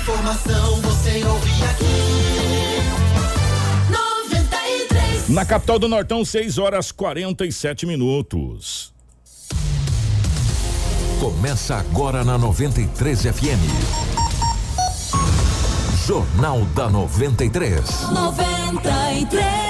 informação você ouve aqui. 93. Na capital do Nortão, 6 horas 47 minutos. Começa agora na 93 FM. Jornal da 93. 93.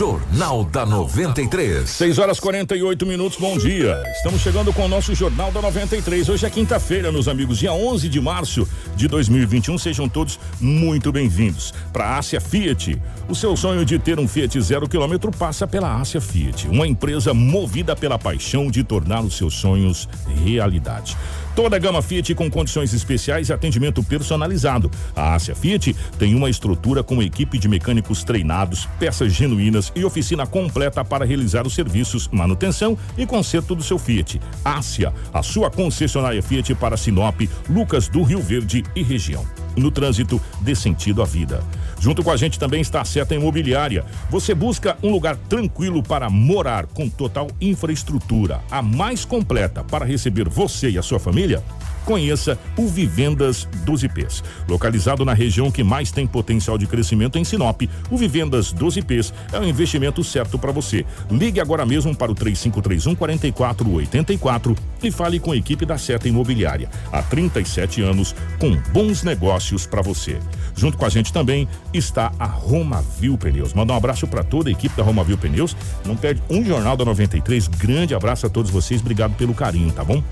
Jornal da 93. 6 horas 48 minutos, bom dia. Estamos chegando com o nosso Jornal da 93. Hoje é quinta-feira, meus amigos, dia 11 de março de 2021. Sejam todos muito bem-vindos. Para a Ásia Fiat, o seu sonho de ter um Fiat zero quilômetro passa pela Ásia Fiat, uma empresa movida pela paixão de tornar os seus sonhos realidade. Toda a gama Fiat com condições especiais e atendimento personalizado. A Ásia Fiat tem uma estrutura com equipe de mecânicos treinados, peças genuínas e oficina completa para realizar os serviços, manutenção e conserto do seu Fiat. Ásia, a sua concessionária Fiat para Sinop, Lucas do Rio Verde e região. No trânsito, dê sentido à vida. Junto com a gente também está a Seta Imobiliária. Você busca um lugar tranquilo para morar, com total infraestrutura, a mais completa para receber você e a sua família? Conheça o Vivendas dos IPs. Localizado na região que mais tem potencial de crescimento em Sinop, o Vivendas dos IPs é o investimento certo para você. Ligue agora mesmo para o 3531 4484 e fale com a equipe da Seta Imobiliária. Há 37 anos, com bons negócios para você. Junto com a gente também está a Romavil Pneus. Manda um abraço para toda a equipe da Romavil Pneus. Não perde um jornal da 93. Grande abraço a todos vocês. Obrigado pelo carinho, tá bom?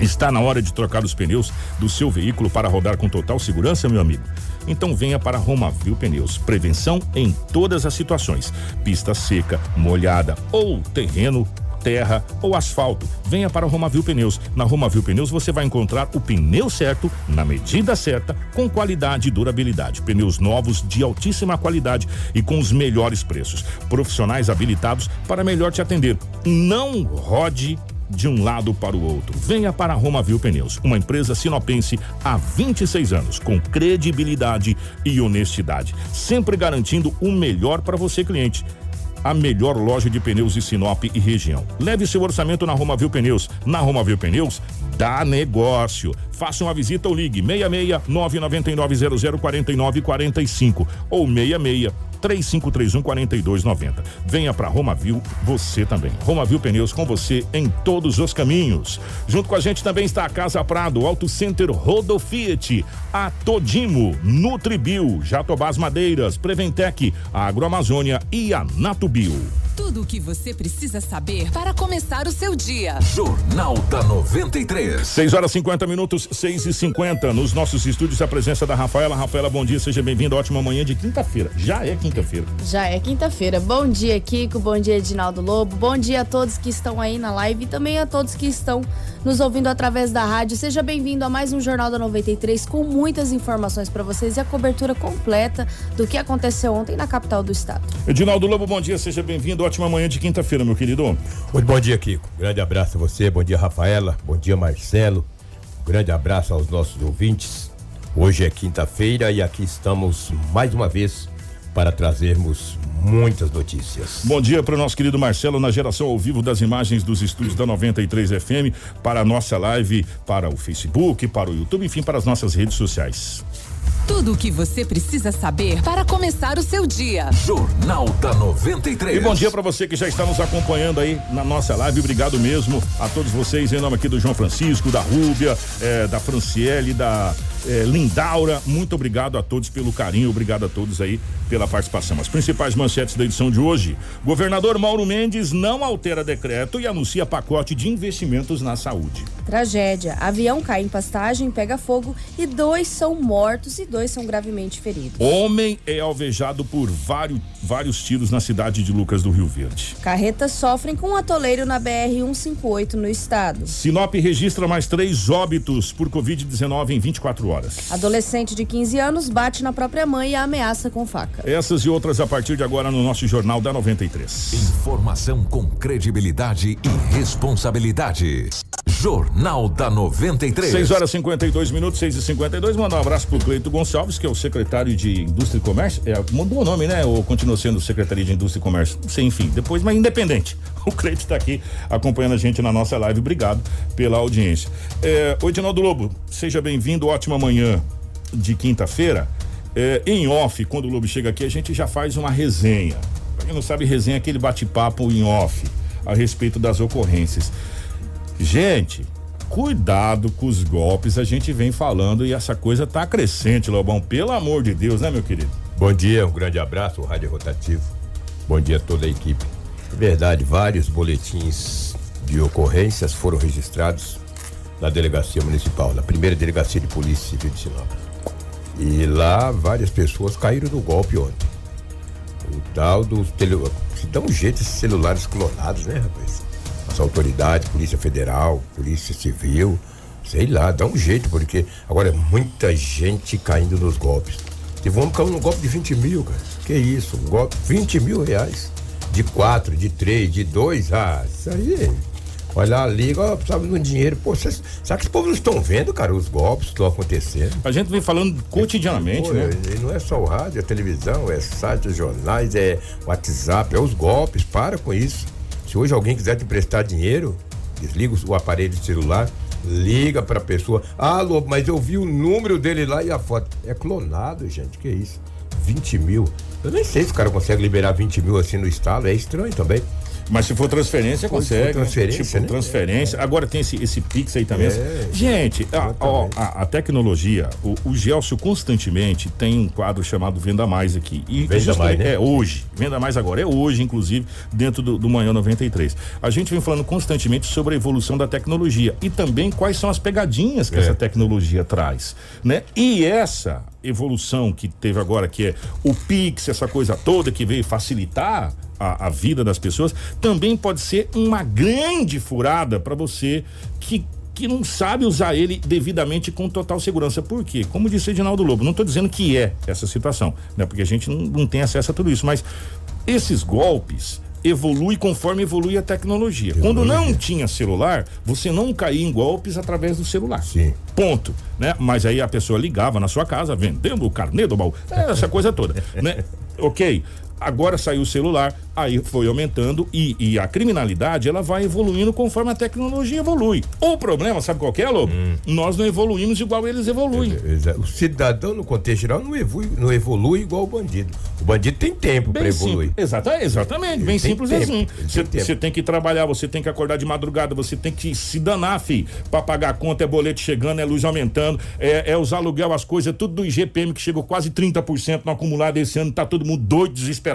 Está na hora de trocar os pneus do seu veículo para rodar com total segurança, meu amigo? Então venha para Romavil Pneus. Prevenção em todas as situações: pista seca, molhada ou terreno terra ou asfalto. Venha para Romavil Pneus. Na Romavil Pneus você vai encontrar o pneu certo, na medida certa, com qualidade e durabilidade. Pneus novos de altíssima qualidade e com os melhores preços. Profissionais habilitados para melhor te atender. Não rode de um lado para o outro. Venha para a Romavil Pneus, uma empresa sinopense há 26 anos, com credibilidade e honestidade, sempre garantindo o melhor para você, cliente. A melhor loja de pneus de Sinop e região. Leve seu orçamento na Romavil Pneus. Na Romavil Pneus, dá negócio. Faça uma visita ou ligue 66 999 00 49 45 ou 66 3531 4290. Venha para Romavil, você também. Romavil Pneus com você em todos os caminhos. Junto com a gente também está a Casa Prado, Auto Center Rodo Fiat, a Todimo, Nutribio, Jatobás Madeiras, Preventec, a Agroamazônia e a Natubio. Tudo o que você precisa saber para começar o seu dia. Jornal da 93. 6 horas 50 minutos, 6 e 50 Nos nossos estúdios, a presença da Rafaela. Rafaela, bom dia, seja bem-vinda. Ótima manhã de quinta-feira. Já é quinta-feira. Já é quinta-feira. Bom dia, Kiko. Bom dia, Edinaldo Lobo. Bom dia a todos que estão aí na live e também a todos que estão nos ouvindo através da rádio. Seja bem-vindo a mais um Jornal da 93 com muitas informações para vocês e a cobertura completa do que aconteceu ontem na capital do estado. Edinaldo Lobo, bom dia, seja bem-vindo. Ótima manhã de quinta-feira, meu querido. Muito bom dia, Kiko. Grande abraço a você, bom dia, Rafaela, bom dia, Marcelo. Grande abraço aos nossos ouvintes. Hoje é quinta-feira e aqui estamos mais uma vez para trazermos muitas notícias. Bom dia para o nosso querido Marcelo na geração ao vivo das imagens dos estúdios da 93 FM para a nossa live, para o Facebook, para o YouTube, enfim, para as nossas redes sociais. Tudo o que você precisa saber para começar o seu dia. Jornal da 93. E bom dia para você que já está nos acompanhando aí na nossa live. Obrigado mesmo a todos vocês, em nome aqui do João Francisco, da Rúbia, eh, da Franciele, da eh, Lindaura. Muito obrigado a todos pelo carinho, obrigado a todos aí pela participação. As principais manchetes da edição de hoje. Governador Mauro Mendes não altera decreto e anuncia pacote de investimentos na saúde. Tragédia. Avião cai em pastagem, pega fogo e dois são mortos e dois são gravemente feridos. Homem é alvejado por vários, vários tiros na cidade de Lucas do Rio Verde. Carretas sofrem com um atoleiro na BR-158 no estado. Sinop registra mais três óbitos por Covid-19 em 24 horas. Adolescente de 15 anos bate na própria mãe e a ameaça com faca. Essas e outras a partir de agora no nosso Jornal da 93. Informação com credibilidade e responsabilidade. Jornal da 93. 6 horas e 52 minutos, 6 e 52 Mandar um abraço pro Cleito Gonçalves, que é o secretário de Indústria e Comércio. É, mudou o nome, né? Ou continua sendo Secretaria de Indústria e Comércio? Não sei, enfim, depois, mas independente. O Cleito está aqui acompanhando a gente na nossa live. Obrigado pela audiência. É, Oi, Edinaldo Lobo, seja bem-vindo. Ótima manhã de quinta-feira. É, em off, quando o Lobo chega aqui, a gente já faz uma resenha. Pra quem não sabe, resenha é aquele bate-papo em off a respeito das ocorrências. Gente, cuidado com os golpes, a gente vem falando e essa coisa tá crescente, Lobão. Pelo amor de Deus, né, meu querido? Bom dia, um grande abraço, Rádio Rotativo. Bom dia a toda a equipe. Verdade, vários boletins de ocorrências foram registrados na delegacia municipal, na primeira delegacia de polícia civil de Sinop. E lá várias pessoas caíram no golpe ontem. O tal dos tele... se dá um jeito esses celulares clonados, né, rapaz? As autoridades, Polícia Federal, Polícia Civil, sei lá, dá um jeito, porque agora é muita gente caindo nos golpes. E vamos cair num golpe de 20 mil, cara. Que isso? Um golpe, 20 mil reais. De quatro, de três, de dois. Ah, isso aí. Olha a liga, ó, precisava de um dinheiro. Pô, cês, será que os povos não estão vendo, cara, os golpes que estão acontecendo? A gente vem falando cotidianamente, Pô, né? E não é só o rádio, é televisão, é site, é jornais, é WhatsApp, é os golpes. Para com isso. Se hoje alguém quiser te emprestar dinheiro, desliga o aparelho de celular, liga pra pessoa. Ah, Lobo, mas eu vi o número dele lá e a foto. É clonado, gente, que isso? 20 mil. Eu nem sei se o cara consegue liberar 20 mil assim no estado, é estranho também. Mas se for transferência, consegue. transferência, tipo, né? transferência. Agora tem esse, esse Pix aí também. É, Gente, a, ó, a, a tecnologia, o, o Gelson constantemente tem um quadro chamado Venda Mais aqui. E Venda Mais, né? É hoje. Venda Mais agora. É hoje, inclusive, dentro do, do Manhã 93. A gente vem falando constantemente sobre a evolução da tecnologia e também quais são as pegadinhas que É. essa tecnologia traz, né? E essa evolução que teve agora, que é o Pix, essa coisa toda que veio facilitar a, a vida das pessoas, também pode ser uma grande furada para você que que não sabe usar ele devidamente com total segurança. Por quê? Como disse o Edinaldo Lobo, não estou dizendo que é essa situação, né? Porque a gente não, não tem acesso a tudo isso, mas esses golpes evoluem conforme evolui a tecnologia. Quando não tinha celular, você não caía em golpes através do celular. Sim. Ponto, né? Mas aí a pessoa ligava na sua casa vendendo o carnê do baú, essa coisa toda, né? Ok. Agora saiu o celular, aí foi aumentando e, e a criminalidade ela vai evoluindo conforme a tecnologia evolui. O problema, sabe qual que é, Lobo? Hum. Nós não evoluímos igual eles evoluem. O cidadão, no contexto geral, não evolui, não evolui igual o bandido. O bandido tem tempo para Bem evoluir. Exata, exatamente, bem tem simples tempo, assim. ele tem Você você tem que trabalhar, você tem que acordar de madrugada, você tem que se danar, fi, pra pagar a conta, é boleto chegando, é luz aumentando, é, é os aluguel, as coisas, tudo do IGPM que chegou quase 30% no acumulado esse ano, tá todo mundo doido, desesperado.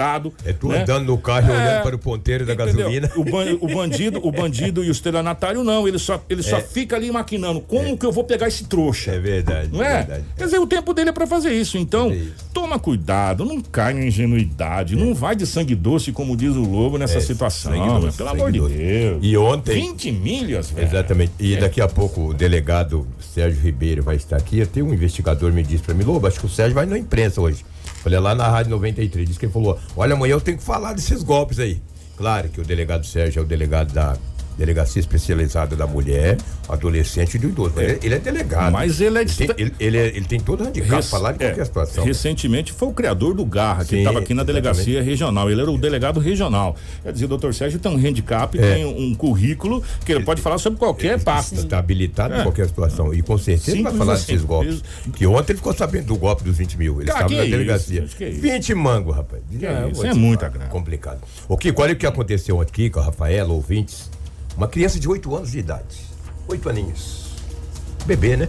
É tu né? andando no carro e É, olhando para o ponteiro da Entendeu? gasolina. O, ban- o bandido, o bandido e o estelionatário não, ele só, ele só fica ali maquinando. Como que eu vou pegar esse trouxa? É verdade. Não é? verdade. Quer dizer, o tempo dele é pra fazer isso. Então, É isso. toma cuidado, não cai na ingenuidade, não vai de sangue doce, como diz o Lobo, nessa É, situação. doce, meu, pelo sangue amor de doce. Deus. E ontem. 20 milhas, velho. Exatamente. E É. daqui a pouco o delegado Sérgio Ribeiro vai estar aqui. Até um investigador me disse para mim, Lobo, acho que o Sérgio vai na imprensa hoje. Falei lá na Rádio 93, disse que ele falou: olha, amanhã eu tenho que falar desses golpes aí. Claro que o delegado Sérgio é o delegado da Delegacia Especializada da Mulher, adolescente e do idoso. Ele, ele é delegado. Mas ele é ele tem, ele, ele é- ele tem todo o handicap Rec- para falar de é, qualquer situação. Recentemente foi o criador do Garra, que estava aqui na delegacia exatamente. regional. Ele era o delegado regional. Quer dizer, o doutor Sérgio tem um handicap, É. tem um currículo que ele pode falar sobre qualquer pasta. Está habilitado É. em qualquer situação. E com certeza Simples vai falar assim. desses golpes. Que ontem ele ficou sabendo do golpe dos 20 mil. Ele Cara, estava que na isso, delegacia. que isso. 20 mango, rapaz. Isso, vou é te muita falar, grana. Complicado. O Kiko, olha o que aconteceu aqui com a Rafaela, ouvintes. Uma criança de 8 anos de idade. 8 aninhos. Bebê, né?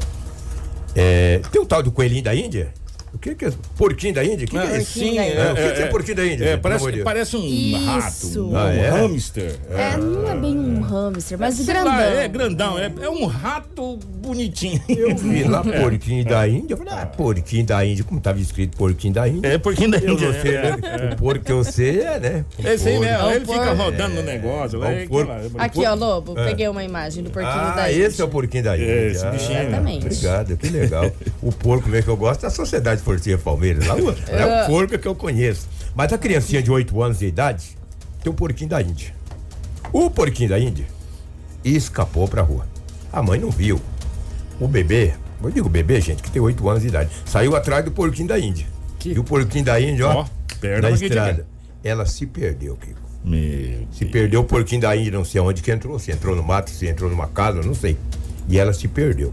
É, tem o tal do coelhinho da Índia? O que que é? Porquinho da Índia? O que, que é É, isso? sim, é, Índia. O que que é porquinho da Índia, É, parece, parece um Isso. rato, um Ah, é? hamster. É, não é bem um hamster, mas grandão. lá, é grandão, é, é um rato bonitinho. Eu vi lá porquinho da Índia. Eu falei, ah, porquinho da Índia, como estava escrito porquinho da Índia. É porquinho da Eu Índia. não sei, é, né? O porco que eu sei é, né? Aí porco. mesmo, É ele fica rodando no negócio. lá, É é, é. Aqui, ó, Lobo, peguei uma imagem do porquinho Ah, da esse é Índia. o porquinho da Índia. É, esse Ah, bichinho, né? Exatamente. Obrigado, que legal. o porco mesmo que eu gosto é a Sociedade Esportiva Palmeiras. Lá, o- é o porco que eu conheço. Mas a criancinha de 8 anos de idade tem um porquinho da Índia. O porquinho da Índia escapou pra rua. A mãe não viu. O bebê, eu digo bebê, gente, que tem 8 anos de idade, saiu atrás do porquinho da Índia. E o porquinho da Índia, ó, perna na estrada. Ela se perdeu, Kiko. Meu Se perdeu o porquinho da Índia, não sei aonde que entrou, se entrou no mato, se entrou numa casa, não sei. E ela se perdeu.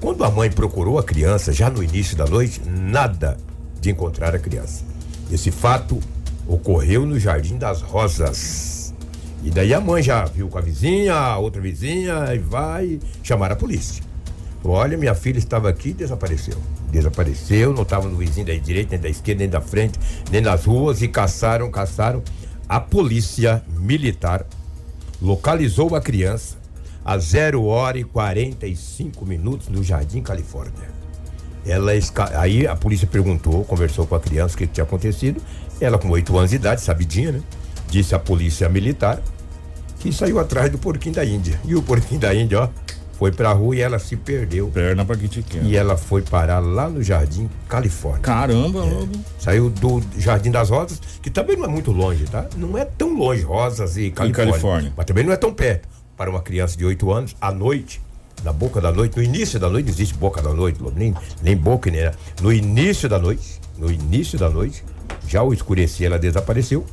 Quando a mãe procurou a criança, já no início da noite, nada de encontrar a criança. Esse fato ocorreu no Jardim das Rosas. E daí a mãe já viu com a vizinha, a outra vizinha, e vai chamar a polícia. Olha, minha filha estava aqui e desapareceu. Desapareceu, não estava no vizinho da direita, nem da esquerda, nem da frente, nem nas ruas, e caçaram, caçaram. A polícia militar localizou a criança a 0 hora e 45 minutos no Jardim Califórnia. Ela esca... Aí a polícia perguntou, conversou com a criança o que tinha acontecido. Ela, com 8 anos de idade, sabidinha, né? Disse à polícia militar que saiu atrás do porquinho da Índia. E o porquinho da Índia, ó, foi pra rua e ela se perdeu. Perna pra quem te quer. E ela foi parar lá no Jardim Califórnia. Caramba, logo. Saiu do Jardim das Rosas, que também não é muito longe, tá? Não é tão longe, Rosas e Califórnia. Califórnia. Mas também não é tão perto. Para uma criança de 8 anos, à noite, na boca da noite, no início da noite, não existe boca da noite, nem, nem boca, nem nada. No início da noite, no início da noite, já o escurecer, ela desapareceu.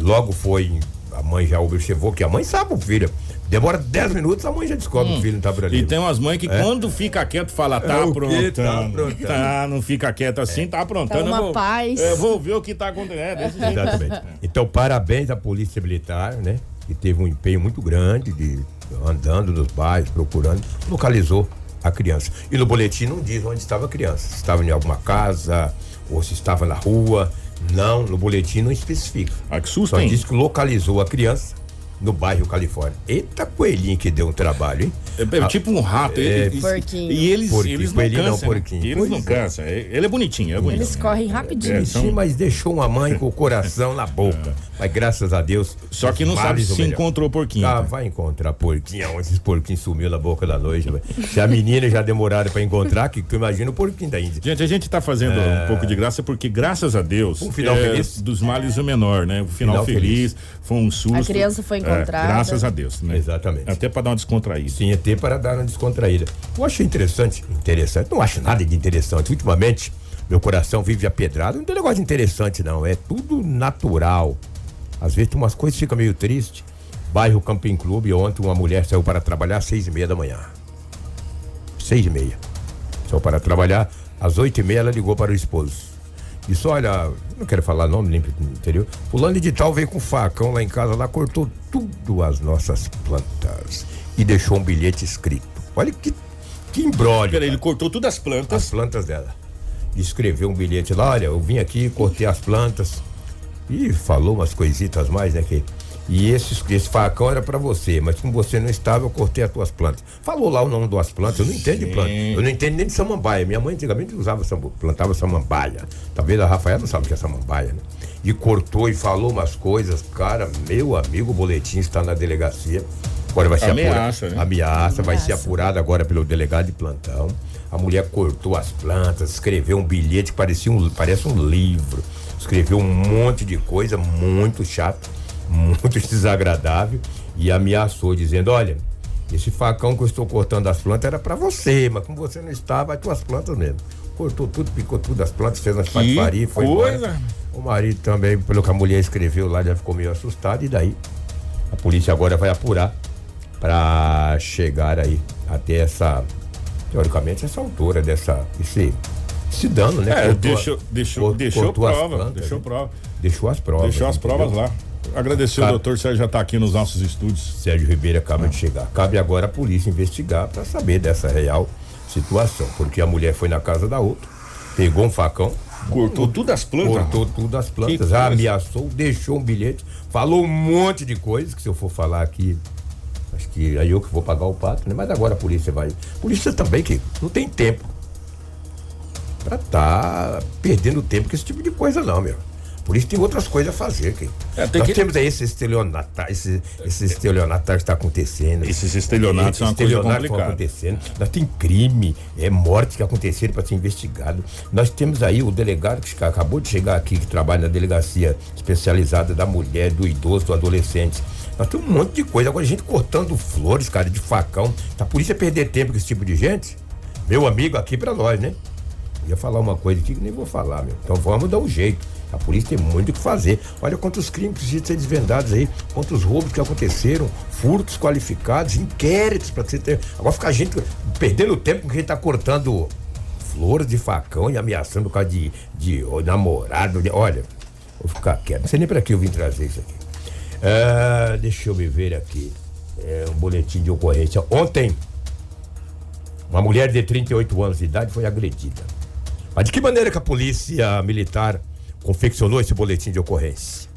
Logo foi, a mãe já observou que a mãe sabe o filho. Demora 10 minutos, a mãe já descobre que o filho não tá por ali. E tem umas mães que quando fica quieto fala, tá É aprontando. Tá aprontando. Tá, não fica quieto assim, tá aprontando. Tá uma eu vou, paz. Eu vou ver o que tá acontecendo. É desse jeito. Exatamente. Então, parabéns à Polícia Militar, né? Que teve um empenho muito grande de andando nos bairros, procurando, localizou a criança. E no boletim não diz onde estava a criança. Se estava em alguma casa ou se estava na rua. Não, no boletim não especifica. Ah, que susto, Só hein? diz que localizou a criança no bairro Califórnia. Eita coelhinho que deu um trabalho, hein? É, é tipo um rato. ele- e- Porquinho. E eles, Porquinho, eles não coelhinho não, né? porquinho. Eles Pois não é. cansam. Ele é bonitinho, é bonitinho. Eles correm rapidinho. É, Sim, são- mas deixou uma mãe com o coração na boca. Mas graças a Deus. Só que não sabe se encontrou o porquinho. Ah, tá? vai encontrar porquinho. Onde esses porquinhos sumiu na boca da noite. velho. Se a menina já demoraram pra encontrar, que tu imagina o porquinho da Índia. Gente, a gente tá fazendo um pouco de graça porque, graças a Deus, É. Um final é, feliz. dos males o menor, né? O final, Final feliz, foi um susto. A criança foi É, encontrada. graças a Deus, né? Exatamente. Até pra dar uma descontraída. Sim, até para dar uma descontraída. Eu achei interessante. Interessante. Não acho nada de interessante. Ultimamente, meu coração vive apedrado. Não tem negócio de interessante, não. É tudo natural. Às vezes tem umas coisas que ficam meio triste. Bairro Camping Clube, ontem uma mulher saiu para trabalhar às seis e meia da manhã. Seis e meia. Saiu para trabalhar. Às oito e meia ela ligou para o esposo. Disse, olha, não quero falar nome, nem interior. Fulano de tal veio com facão lá em casa, lá cortou tudo as nossas plantas. E deixou um bilhete escrito. Olha que, que embrólio. Peraí, ele cortou todas as plantas. As plantas dela. Escreveu um bilhete lá, olha, eu vim aqui, cortei as plantas. E falou umas coisitas mais, né? Que, e esse, esse facão era pra você, mas como você não estava, eu cortei as tuas plantas. Falou lá o nome das plantas, eu não entendo de planta. Eu não entendo nem de samambaia. Minha mãe antigamente usava, plantava samambaia. Talvez a Rafaela não sabe o que é samambaia, né? E cortou e falou umas coisas. Cara, meu amigo, o boletim está na delegacia. Agora vai ser Ameaça, apurado. né? Ameaça, vai ser Ameaça. apurado agora pelo delegado de plantão. A mulher cortou as plantas, escreveu um bilhete que parecia um, parece um livro. Escreveu um monte de coisa muito chato, muito desagradável e ameaçou, dizendo: Olha, esse facão que eu estou cortando as plantas era para você, mas como você não estava, é tuas plantas mesmo. Cortou tudo, picou tudo as plantas, fez umas patifarias, foi coisa! embora. O marido também, pelo que a mulher escreveu lá, já ficou meio assustado, e daí a polícia agora vai apurar para chegar aí até essa, teoricamente, essa altura dessa, esse, esse dano, né? É, Cortou deixou, deixou, cor- deixou cortou as prova. plantas, deixou né? prova. Deixou as provas. Deixou as entendeu? provas lá. Agradecer Cara- o doutor Sérgio já tá aqui nos nossos estúdios. Sérgio Ribeiro acaba de chegar. Cabe agora a polícia investigar para saber dessa real situação, porque a mulher foi na casa da outra, Pegou um facão, Cortou tudo as plantas. cortou tudo as plantas, ameaçou, deixou um bilhete, falou um monte de coisas que se eu for falar aqui, acho que aí eu que vou pagar o pato, né? Mas agora a polícia vai. Polícia também que não tem tempo pra tá perdendo tempo com esse tipo de coisa não, meu. Por isso tem outras coisas a fazer, que É, tem Nós que- temos aí esse estelionato, esse, esse estelionato que está acontecendo. Esses estelionatos são uma coisa Estelionatos estão complicada. acontecendo. Nós tem crime, é morte que aconteceram para ser investigado. Nós temos aí o delegado que acabou de chegar aqui, que trabalha na delegacia especializada da mulher, do idoso, do adolescente. Nós temos um monte de coisa. Agora, gente cortando flores, cara, de facão. A polícia perder tempo com esse tipo de gente? Meu amigo, aqui para nós, né? Ia falar uma coisa aqui que nem vou falar, meu. Então vamos dar um jeito. A polícia tem muito o que fazer. Olha quantos crimes precisam ser desvendados aí, quantos roubos que aconteceram, furtos qualificados, inquéritos para você ter. Agora fica a gente perdendo tempo com quem tá cortando flores de facão e ameaçando por causa de, de namorado. de- olha, vou ficar quieto. Não sei nem para que eu vim trazer isso aqui. Ah, deixa eu me ver aqui. É um boletim de ocorrência. Ontem, uma mulher de 38 anos de idade foi agredida. Mas de que maneira que a polícia militar confeccionou esse boletim de ocorrência?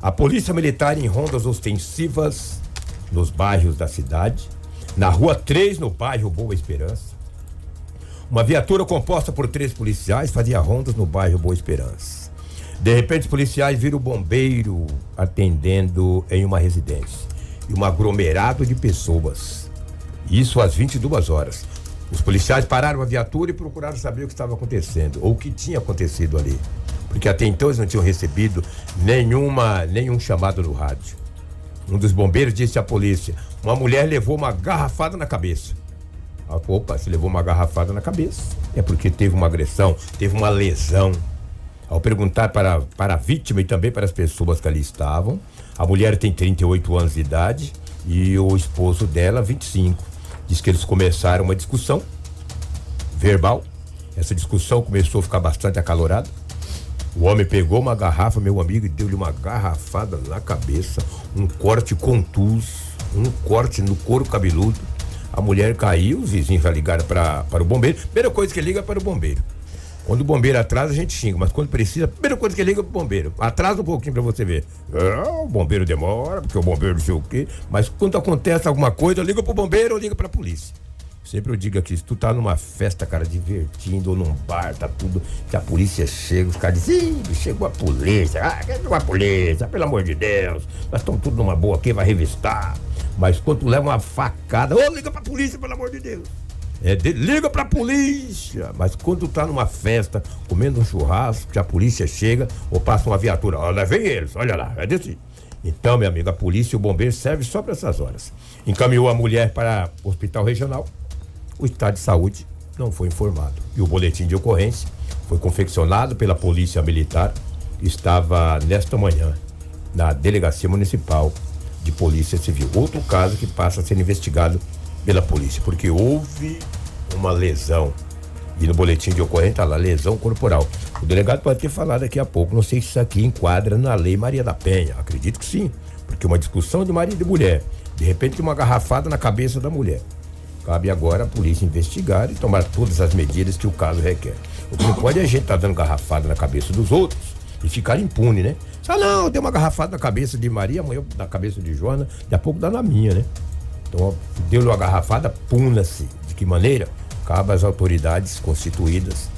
A polícia militar em rondas ostensivas nos bairros da cidade, na rua 3, no bairro Boa Esperança. Uma viatura composta por três policiais fazia rondas no bairro Boa Esperança. De repente, os policiais viram o bombeiro atendendo em uma residência. E um aglomerado de pessoas. Isso às 22 horas. Os policiais pararam a viatura e procuraram saber o que estava acontecendo, ou o que tinha acontecido ali. Porque até então eles não tinham recebido nenhuma, nenhum chamado no rádio. Um dos bombeiros disse à polícia: uma mulher levou uma garrafada na cabeça. Ah, Opa, se levou uma garrafada na cabeça. É porque teve uma agressão, teve uma lesão. Ao perguntar para, para a vítima e também para as pessoas que ali estavam, a mulher tem 38 anos de idade e o esposo dela, 25. Diz que eles começaram uma discussão verbal. Essa discussão começou a ficar bastante acalorada. O homem pegou uma garrafa, meu amigo, e deu-lhe uma garrafada na cabeça, um corte contuso, um corte no couro cabeludo. A mulher caiu, os vizinhos já ligaram para o bombeiro. Primeira coisa que liga para o bombeiro. Quando o bombeiro atrasa, a gente xinga, mas quando precisa, a primeira coisa que liga é pro bombeiro. Atrasa um pouquinho pra você ver. O bombeiro demora, porque o bombeiro não sei o quê. Mas quando acontece alguma coisa, liga pro bombeiro ou liga pra polícia. Sempre eu digo aqui, se tu tá numa festa, cara, divertindo, ou num bar, tá tudo, que a polícia chega, os caras dizem, "Ih, chegou a polícia, ah, chegou a polícia, pelo amor de Deus, nós estamos tudo numa boa aqui, vai revistar. Mas quando tu leva uma facada, ô, liga pra polícia, pelo amor de Deus. É, de- liga pra polícia. Mas quando tu tá numa festa, comendo um churrasco, que a polícia chega, ou passa uma viatura, olha, vem eles, olha lá, é desse. Então, meu amigo, a polícia e o bombeiro servem só para essas horas. Encaminhou a mulher para o hospital regional. O estado de saúde não foi informado. E o boletim de ocorrência foi confeccionado pela Polícia Militar. Estava nesta manhã na Delegacia Municipal de Polícia Civil. Outro caso que passa a ser investigado pela polícia, porque houve uma lesão. E no boletim de ocorrência está lá, lesão corporal. O delegado pode ter falado daqui a pouco, não sei se isso aqui enquadra na lei Maria da Penha. Acredito que sim, porque uma discussão de marido e mulher, de repente uma garrafada na cabeça da mulher. Cabe agora a polícia investigar e tomar todas as medidas que o caso requer. O que não pode é a gente estar dando garrafada na cabeça dos outros e ficar impune, né? Ah, não, deu uma garrafada na cabeça de Maria, amanhã na cabeça de Joana, daqui a pouco dá na minha, né? Então, deu-lhe uma garrafada, puna-se. De que maneira? Cabe às autoridades constituídas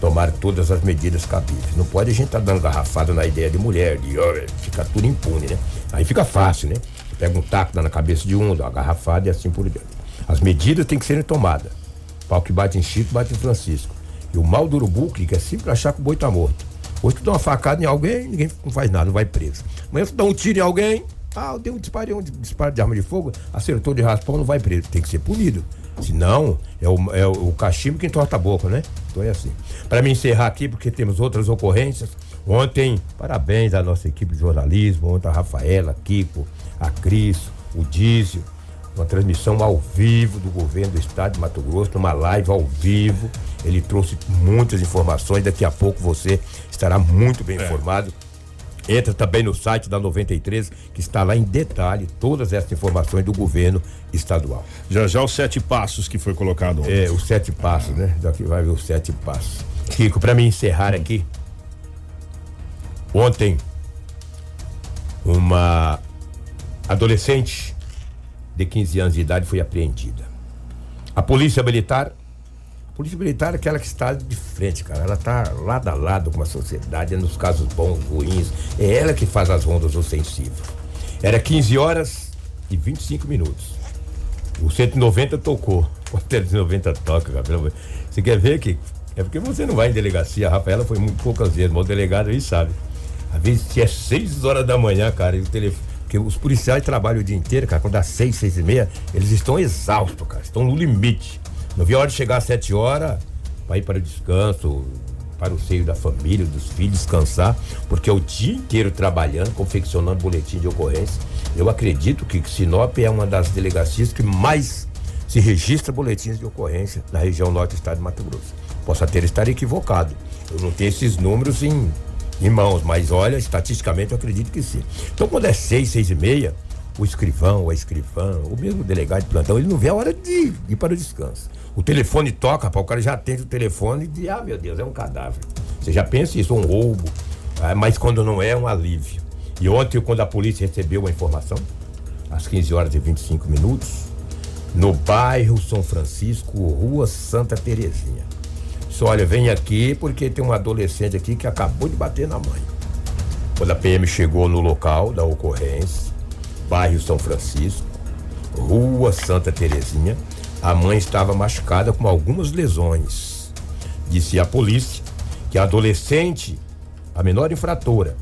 tomar todas as medidas cabíveis. Não pode a gente estar dando garrafada na ideia de mulher, de ó, ficar tudo impune, né? Aí fica fácil, né? Pega um taco dá na cabeça de um, dá uma garrafada e assim por diante. As medidas têm que serem tomadas. Pau que bate em Chico, bate em Francisco. E o mal do urubu, que é sempre achar que o boi tá morto. Hoje tu dá uma facada em alguém, ninguém não faz nada, não vai preso. Amanhã tu dá um tiro em alguém, ah, eu dei um disparo, um disparo de arma de fogo, acertou de raspão, não vai preso. Tem que ser punido. Senão, é o, é o cachimbo que entorta a boca, né? Então é assim. Para me encerrar aqui, porque temos outras ocorrências. Ontem, parabéns à nossa equipe de jornalismo, ontem a Rafaela, Kiko, a Cris, o Dízio, uma transmissão ao vivo do governo do estado de Mato Grosso, numa live ao vivo. Ele trouxe muitas informações. Daqui a pouco você estará muito bem informado. Entra também no site da 93, que está lá em detalhe todas essas informações do governo estadual. Já já os sete passos que foi colocado ontem. É, os sete passos, né? Daqui vai ver os sete passos. Kiko, para me encerrar aqui, ontem uma adolescente de 15 anos de idade foi apreendida. A polícia militar, a polícia militar é aquela que está de frente, cara. Ela está lado a lado com a sociedade, é nos casos bons, ruins. É ela que faz as rondas ofensivas. Era 15 horas e 25 minutos. O 190 tocou. O 190 toca, Gabriel. Você quer ver que é porque você não vai em delegacia. A Rafaela foi muito poucas vezes, mas o delegado aí sabe. Às vezes é 6 horas da manhã, cara, e o telefone. Porque os policiais trabalham o dia inteiro, cara. Quando dá 6, 6 e meia, eles estão exaustos, cara. Estão no limite. Não vi a hora de chegar às 7 horas para ir para o descanso, para o seio da família, dos filhos, descansar, porque é o dia inteiro trabalhando, confeccionando boletim de ocorrência. Eu acredito que Sinop é uma das delegacias que mais se registra boletins de ocorrência na região norte do estado de Mato Grosso. Posso até estar equivocado. Eu não tenho esses números em, em mãos, mas olha, estatisticamente eu acredito que sim. Então, quando é seis, seis e meia, o escrivão a escrivã, o mesmo delegado de plantão, ele não vê a hora de ir para o descanso. O telefone toca, pá, o cara já atende o telefone e diz, ah, meu Deus, é um cadáver. Você já pensa isso, um roubo, ah, mas quando não é, é um alívio. E ontem, quando a polícia recebeu a informação, às 15 horas e 25 minutos, no bairro São Francisco, Rua Santa Terezinha. Disse, olha, vem aqui porque tem um adolescente aqui que acabou de bater na mãe. Quando a PM chegou no local da ocorrência, bairro São Francisco, Rua Santa Terezinha, a mãe estava machucada com algumas lesões. Disse a polícia que a adolescente, a menor infratora,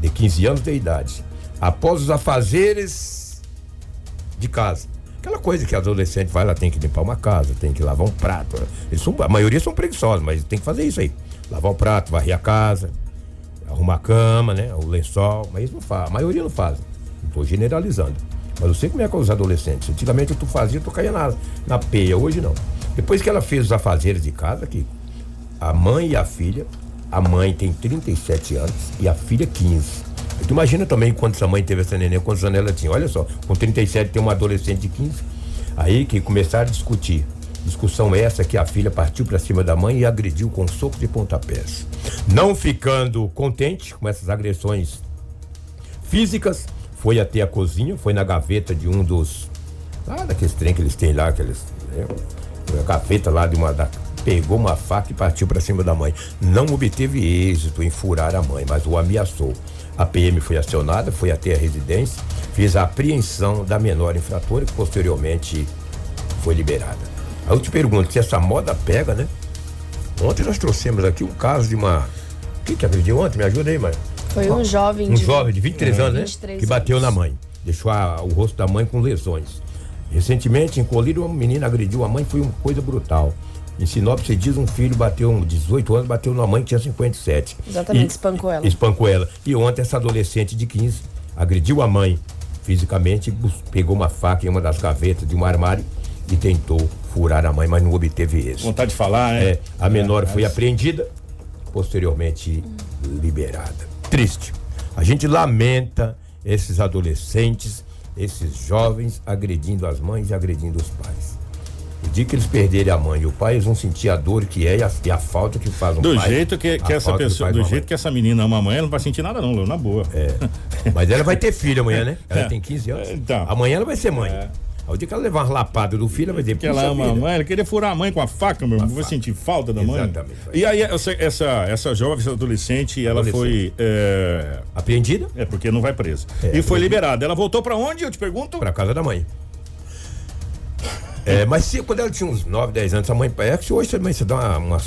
de 15 anos de idade, após os afazeres de casa. Aquela coisa que adolescente vai, ela tem que limpar uma casa, tem que lavar um prato. Eles são, a maioria são preguiçosos, mas tem que fazer isso aí. Lavar o prato, varrer a casa, arrumar a cama, né? O lençol, mas isso não faz. A maioria não faz. Estou generalizando. Mas eu sei como é com os adolescentes. Antigamente tu fazia, tu caía na, na peia, hoje não. Depois que ela fez os afazeres de casa, que a mãe e a filha, a mãe tem 37 anos e a filha 15. Tu imagina também quando essa mãe teve essa neném, quantos anos ela tinha. Olha só, com 37 tem uma adolescente de 15. Aí que começaram a discutir. Discussão essa que a filha partiu para cima da mãe e agrediu com soco de pontapés. Não ficando contente com essas agressões físicas, foi até a cozinha, foi na gaveta de um dos. Ah, daqueles trem que eles têm lá, aqueles. Né, a gaveta lá de uma. Da, pegou uma faca e partiu para cima da mãe. Não obteve êxito em furar a mãe, mas o ameaçou. A PM foi acionada, foi até a residência, fez a apreensão da menor infratora, que posteriormente foi liberada. Aí eu te pergunto, se essa moda pega, né? Ontem nós trouxemos aqui um caso de uma. O que que agrediu ontem? Me ajuda aí, mãe. Foi um jovem Um de jovem de 23 anos, né? 23 Que bateu anos. na mãe. Deixou a- o rosto da mãe com lesões. Recentemente, em Colírio, uma menina agrediu a mãe, foi uma coisa brutal. Em Sinop, você diz, um filho bateu, um 18 anos, bateu na mãe que tinha 57. Exatamente, espancou ela. Espancou ela. E ontem, essa adolescente de 15 agrediu a mãe fisicamente, pegou uma faca em uma das gavetas de um armário e tentou furar a mãe, mas não obteve êxito. Vontade de falar, né? É, a menor foi apreendida, posteriormente liberada. Triste. A gente lamenta esses adolescentes, esses jovens agredindo as mães e agredindo os pais. Dia que eles perderem a mãe e o pai, eles vão sentir a dor que é e a, e a falta que faz um Do pai. jeito que, que essa pessoa, do jeito mãe. que essa menina ama a mãe, ela não vai sentir nada não, Leo, na boa. É. Mas ela vai ter filho amanhã, né? Ela É. tem 15 anos. Então. Amanhã ela vai ser mãe. É. Aí O dia que ela levar uma lapada do filho, ela vai dizer, Que ela "Puxa ama a vida." mãe, ela queria furar a mãe com a faca, meu irmão. Vai faca. sentir falta da mãe. Exatamente. E aí, essa, essa, essa jovem, essa adolescente, ela Adolescente. foi. É, Apreendida é, porque não vai presa. É, e foi liberada. Ela voltou pra onde? Eu te pergunto? pra casa da mãe. É, mas se, quando ela tinha uns 9, 10 anos, a mãe. É que se hoje também você dá uma. uma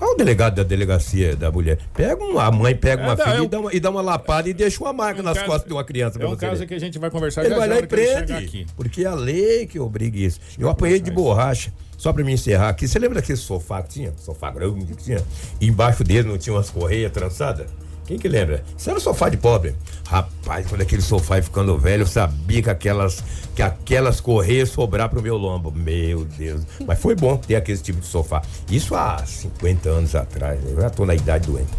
Olha o delegado da delegacia da mulher. Pega uma, a mãe pega É, uma filha é e, um- dá uma, e dá uma lapada e deixa uma marca um nas caso- costas de uma criança É um caso ver. que a gente vai conversar Ele já vai lá e prende. Porque é a lei que obriga isso. Eu apanhei de borracha. Só pra me encerrar aqui. Você lembra daquele sofá que tinha? Sofá grande que tinha? E embaixo dele não tinha umas correias trançadas? Quem que lembra? Isso era sofá de pobre. Rapaz, quando aquele sofá ia ficando velho, eu sabia que aquelas, que aquelas correias sobrar pro meu lombo. Meu Deus. Mas foi bom ter aquele tipo de sofá. Isso há 50 anos atrás. Eu já tô na idade doente.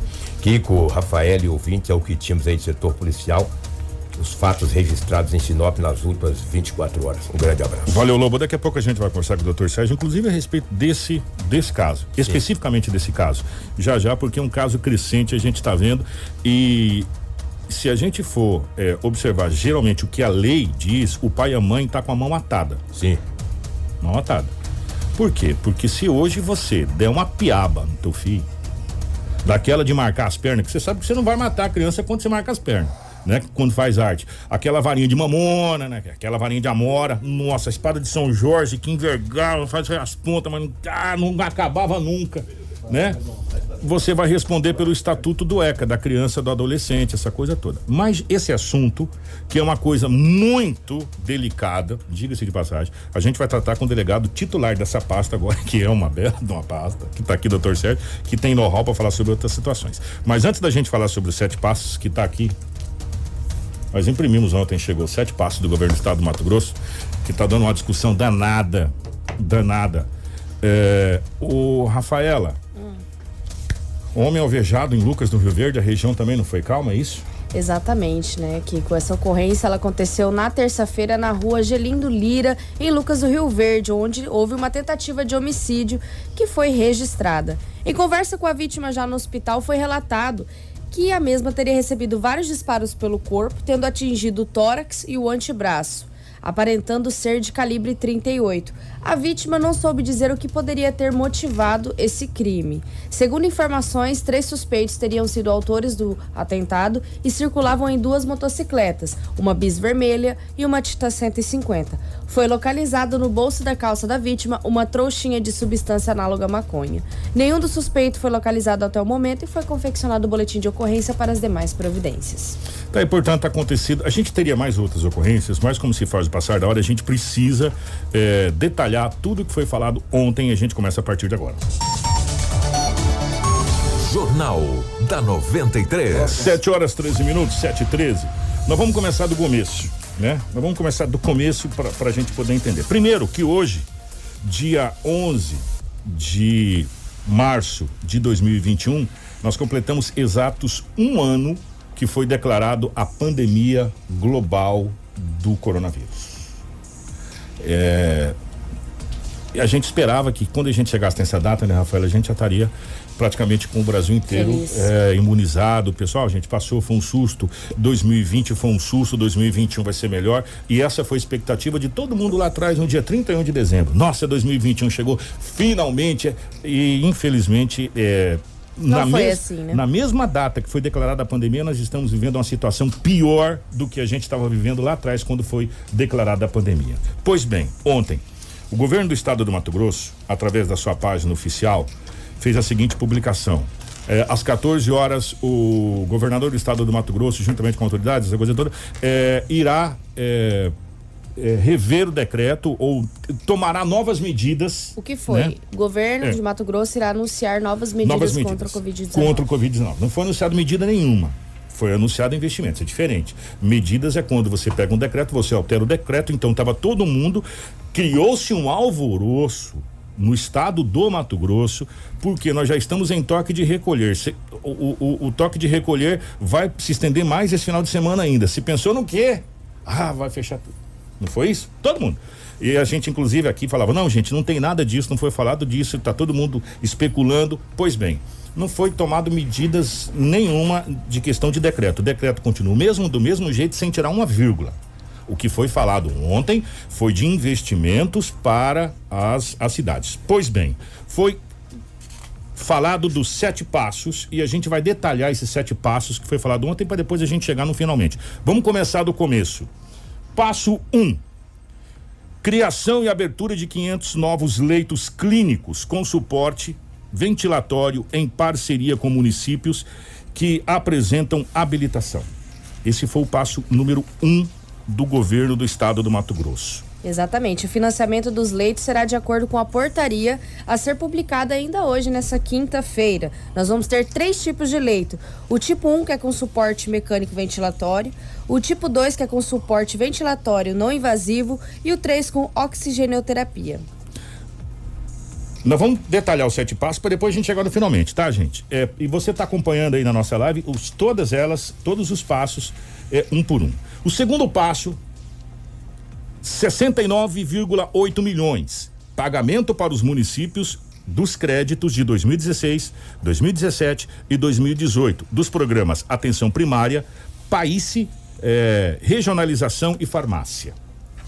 Kiko, Rafael e ouvintes, é o que tínhamos aí do setor policial. Os fatos registrados em Sinop nas últimas 24 horas. Um grande abraço. Valeu, Lobo. Daqui a pouco a gente vai conversar com o doutor Sérgio, inclusive a respeito desse, desse caso, especificamente desse caso. Já já, porque é um caso crescente, a gente está vendo. E se a gente for é, observar geralmente o que a lei diz, o pai e a mãe tá com a mão atada. Sim. Mão atada. Por quê? Porque se hoje você der uma piaba no teu filho, daquela de marcar as pernas, que você sabe que você não vai matar a criança quando você marca as pernas. Né? Quando faz arte. Aquela varinha de mamona, né? Aquela varinha de amora. Nossa, a espada de São Jorge, que envergava, faz as pontas, mas ah, não acabava nunca, né? Você vai responder pelo estatuto do ECA, da criança, do adolescente, essa coisa toda. Mas esse assunto, que é uma coisa muito delicada, diga-se de passagem, a gente vai tratar com o delegado titular dessa pasta agora, que é uma bela de uma pasta, que está aqui, doutor Sérgio, que tem know-how para falar sobre outras situações. Mas antes da gente falar sobre os sete passos, que está aqui nós imprimimos ontem, chegou sete passos do governo do estado do Mato Grosso, que está dando uma discussão danada, danada. É, o Rafaela, hum. homem alvejado em Lucas do Rio Verde, a região também não foi calma, é isso? Exatamente, né, que com essa ocorrência ela aconteceu na terça-feira na rua Gelindo Lira, em Lucas do Rio Verde, onde houve uma tentativa de homicídio que foi registrada. Em conversa com a vítima já no hospital, foi relatado que a mesma teria recebido vários disparos pelo corpo, tendo atingido o tórax e o antebraço aparentando ser de calibre 38. A vítima não soube dizer o que poderia ter motivado esse crime. Segundo informações, três suspeitos teriam sido autores do atentado e circulavam em duas motocicletas, uma bis vermelha e uma Tita 150. Foi localizado no bolso da calça da vítima uma trouxinha de substância análoga à maconha. Nenhum dos suspeitos foi localizado até o momento e foi confeccionado o boletim de ocorrência para as demais providências. Tá, e portanto, acontecido. A gente teria mais outras ocorrências, mas como se faz o passar da hora, a gente precisa é, detalhar tudo o que foi falado ontem e a gente começa a partir de agora. Jornal da 93. 7 horas 13 minutos, 7 e 13. Nós vamos começar do começo, né? Nós vamos começar do começo para a gente poder entender. Primeiro, que hoje, dia 11 de março de 2021, nós completamos exatos um ano que foi declarado a pandemia global do coronavírus. É, a gente esperava que quando a gente chegasse nessa data, né, Rafael, a gente já estaria praticamente com o Brasil inteiro é, imunizado. Pessoal, a gente passou, foi um susto. 2020 foi um susto, 2021 vai ser melhor. E essa foi a expectativa de todo mundo lá atrás, no dia 31 de dezembro. Nossa, 2021 chegou finalmente e infelizmente é, na, mes assim, né? na mesma data que foi declarada a pandemia, nós estamos vivendo uma situação pior do que a gente estava vivendo lá atrás quando foi declarada a pandemia. Pois bem, ontem, o governo do estado do Mato Grosso, através da sua página oficial, fez a seguinte publicação. É, às 14 horas, o governador do estado do Mato Grosso, juntamente com autoridades, essa coisa toda, é, irá é, é, rever o decreto ou tomará novas medidas. O que foi? Né? O governo é. de Mato Grosso irá anunciar novas medidas, novas medidas contra o Covid-19. Contra o Covid-19. Não foi anunciado medida nenhuma. Foi anunciado investimentos, é diferente. Medidas é quando você pega um decreto, você altera o decreto, então estava todo mundo, criou-se um alvoroço no estado do Mato Grosso, porque nós já estamos em toque de recolher. O, o, o, toque de recolher vai se estender mais esse final de semana ainda. Se pensou no quê? Ah, vai fechar tudo. Não foi isso? Todo mundo. E a gente, inclusive, aqui falava: não, gente, não tem nada disso, não foi falado disso, está todo mundo especulando. Pois bem, não foi tomado medidas nenhuma de questão de decreto. O decreto continua mesmo, do mesmo jeito, sem tirar uma vírgula. O que foi falado ontem foi de investimentos para as, as cidades. Pois bem, foi falado dos sete passos e a gente vai detalhar esses sete passos que foi falado ontem para depois a gente chegar no finalmente. Vamos começar do começo. Passo 1. Um, criação e abertura de 500 novos leitos clínicos com suporte ventilatório em parceria com municípios que apresentam habilitação. Esse foi o passo número um do governo do estado do Mato Grosso. Exatamente. O financiamento dos leitos será de acordo com a portaria a ser publicada ainda hoje, nessa quinta-feira. Nós vamos ter três tipos de leito: o tipo 1, que é com suporte mecânico ventilatório, o tipo 2, que é com suporte ventilatório não invasivo, e o 3 com oxigenoterapia. Nós vamos detalhar os sete passos para depois a gente chegar no finalmente, tá, gente? É, e você está acompanhando aí na nossa live os, todas elas, todos os passos, é, um por um. O segundo passo, 69,8 milhões. Pagamento para os municípios dos créditos de 2016, 2017 e 2018 dos programas Atenção Primária, Paíse, eh, Regionalização e Farmácia.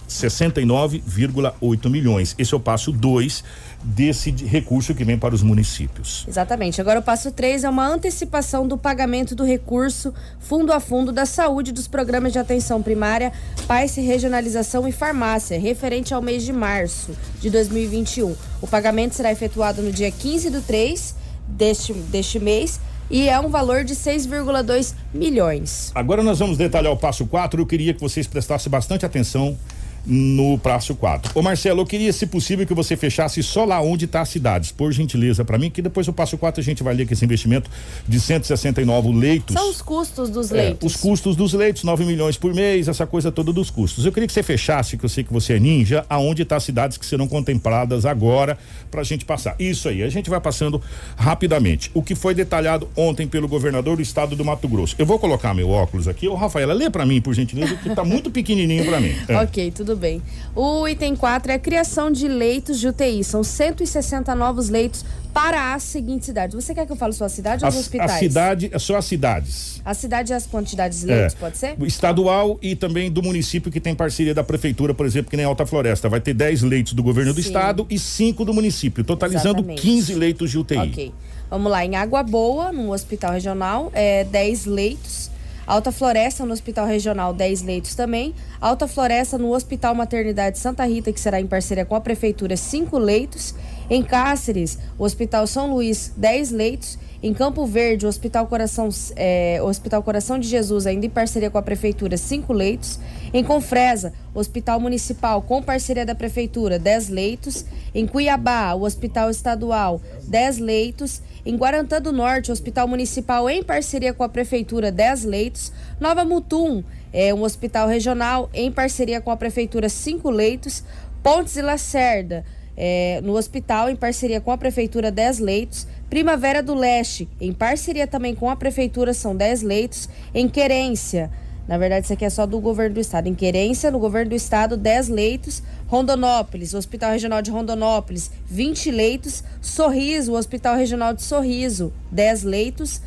69,8 milhões. Esse é o passo 2 desse recurso que vem para os municípios. Exatamente. Agora o passo 3 é uma antecipação do pagamento do recurso fundo a fundo da saúde dos programas de atenção primária, PAIS, regionalização e farmácia, referente ao mês de março de 2021. O pagamento será efetuado no dia 15 do 3 deste, deste mês e é um valor de 6,2 milhões. Agora nós vamos detalhar o passo 4. Eu queria que vocês prestassem bastante atenção no passo 4. Ô Marcelo, eu queria, se possível, que você fechasse só lá onde está as cidades, por gentileza, para mim, que depois o passo 4 a gente vai ler que esse investimento de 169 leitos. São os custos dos é, leitos. Os custos dos leitos, 9 milhões por mês, essa coisa toda dos custos. Eu queria que você fechasse, que eu sei que você é ninja, aonde está as cidades que serão contempladas agora para a gente passar. Isso aí, a gente vai passando rapidamente. O que foi detalhado ontem pelo governador do estado do Mato Grosso. Eu vou colocar meu óculos aqui. Ô, Rafaela, lê para mim, por gentileza, que está muito pequenininho para mim. É. Ok, tudo bem. O item 4 é a criação de leitos de UTI. São 160 novos leitos para as seguintes cidades. Você quer que eu fale só a cidade ou os hospitais? A cidade, é só as cidades. A cidade e as quantidades de leitos, é. pode ser? Estadual e também do município que tem parceria da prefeitura, por exemplo, que nem Alta Floresta. Vai ter 10 leitos do governo Sim. do estado e 5 do município, totalizando Exatamente. 15 leitos de UTI. Ok. Vamos lá, em Água Boa, no hospital regional, é 10 leitos. Alta Floresta no Hospital Regional, 10 leitos também. Alta Floresta no Hospital Maternidade Santa Rita, que será em parceria com a Prefeitura, 5 leitos. Em Cáceres, o Hospital São Luís, 10 leitos. Em Campo Verde, o Hospital Coração, é, Hospital Coração de Jesus, ainda em parceria com a Prefeitura, 5 leitos. Em Confresa, Hospital Municipal, com parceria da Prefeitura, 10 leitos. Em Cuiabá, o Hospital Estadual, 10 leitos. Em Guarantã do Norte, Hospital Municipal em parceria com a Prefeitura, 10 leitos. Nova Mutum, é um hospital regional em parceria com a Prefeitura, 5 leitos. Pontes e Lacerda, é, no hospital em parceria com a Prefeitura, 10 leitos. Primavera do Leste, em parceria também com a Prefeitura, são 10 leitos. Em Querência, na verdade, isso aqui é só do governo do estado. Em Querência, no governo do estado, 10 leitos. Rondonópolis, Hospital Regional de Rondonópolis, 20 leitos. Sorriso, Hospital Regional de Sorriso, 10 leitos.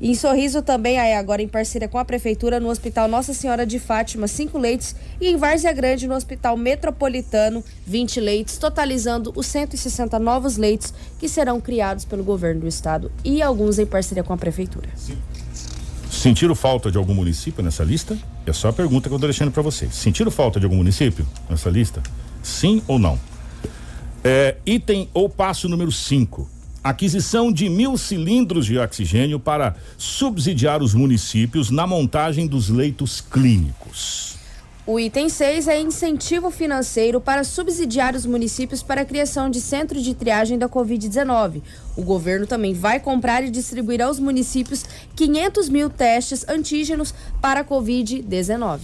Em Sorriso também, aí agora em parceria com a Prefeitura, no Hospital Nossa Senhora de Fátima, 5 leitos. E em Várzea Grande, no Hospital Metropolitano, 20 leitos, totalizando os 160 novos leitos que serão criados pelo governo do estado e alguns em parceria com a Prefeitura. Sim. Sentiram falta de algum município nessa lista? É só a pergunta que eu estou deixando para vocês. Sentiram falta de algum município nessa lista? Sim ou não? É, item ou passo número 5. Aquisição de mil cilindros de oxigênio para subsidiar os municípios na montagem dos leitos clínicos. O item 6 é incentivo financeiro para subsidiar os municípios para a criação de centro de triagem da Covid-19. O governo também vai comprar e distribuir aos municípios 500 mil testes antígenos para a Covid-19.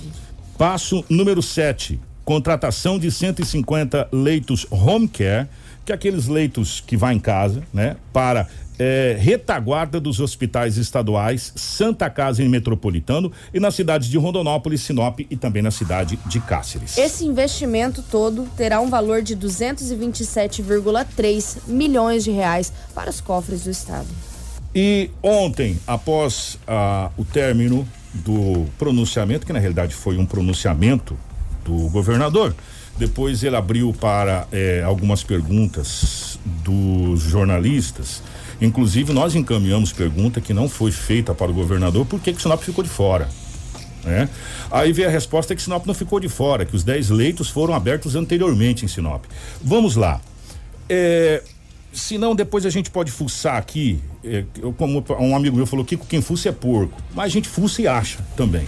Passo número 7. Contratação de 150 leitos home care, que é aqueles leitos que vai em casa, né? Para é, retaguarda dos hospitais estaduais Santa Casa em Metropolitano e nas cidades de Rondonópolis, Sinop e também na cidade de Cáceres. Esse investimento todo terá um valor de 227,3 milhões de reais para os cofres do estado. E ontem, após ah, o término do pronunciamento, que na realidade foi um pronunciamento do governador, depois ele abriu para eh, algumas perguntas dos jornalistas Inclusive, nós encaminhamos pergunta que não foi feita para o governador, por que, que Sinop ficou de fora? Né? Aí veio a resposta que Sinop não ficou de fora, que os 10 leitos foram abertos anteriormente em Sinop. Vamos lá. É, se não, depois a gente pode fuçar aqui. É, como um amigo meu falou, Kiko, quem fuça é porco. Mas a gente fuça e acha também.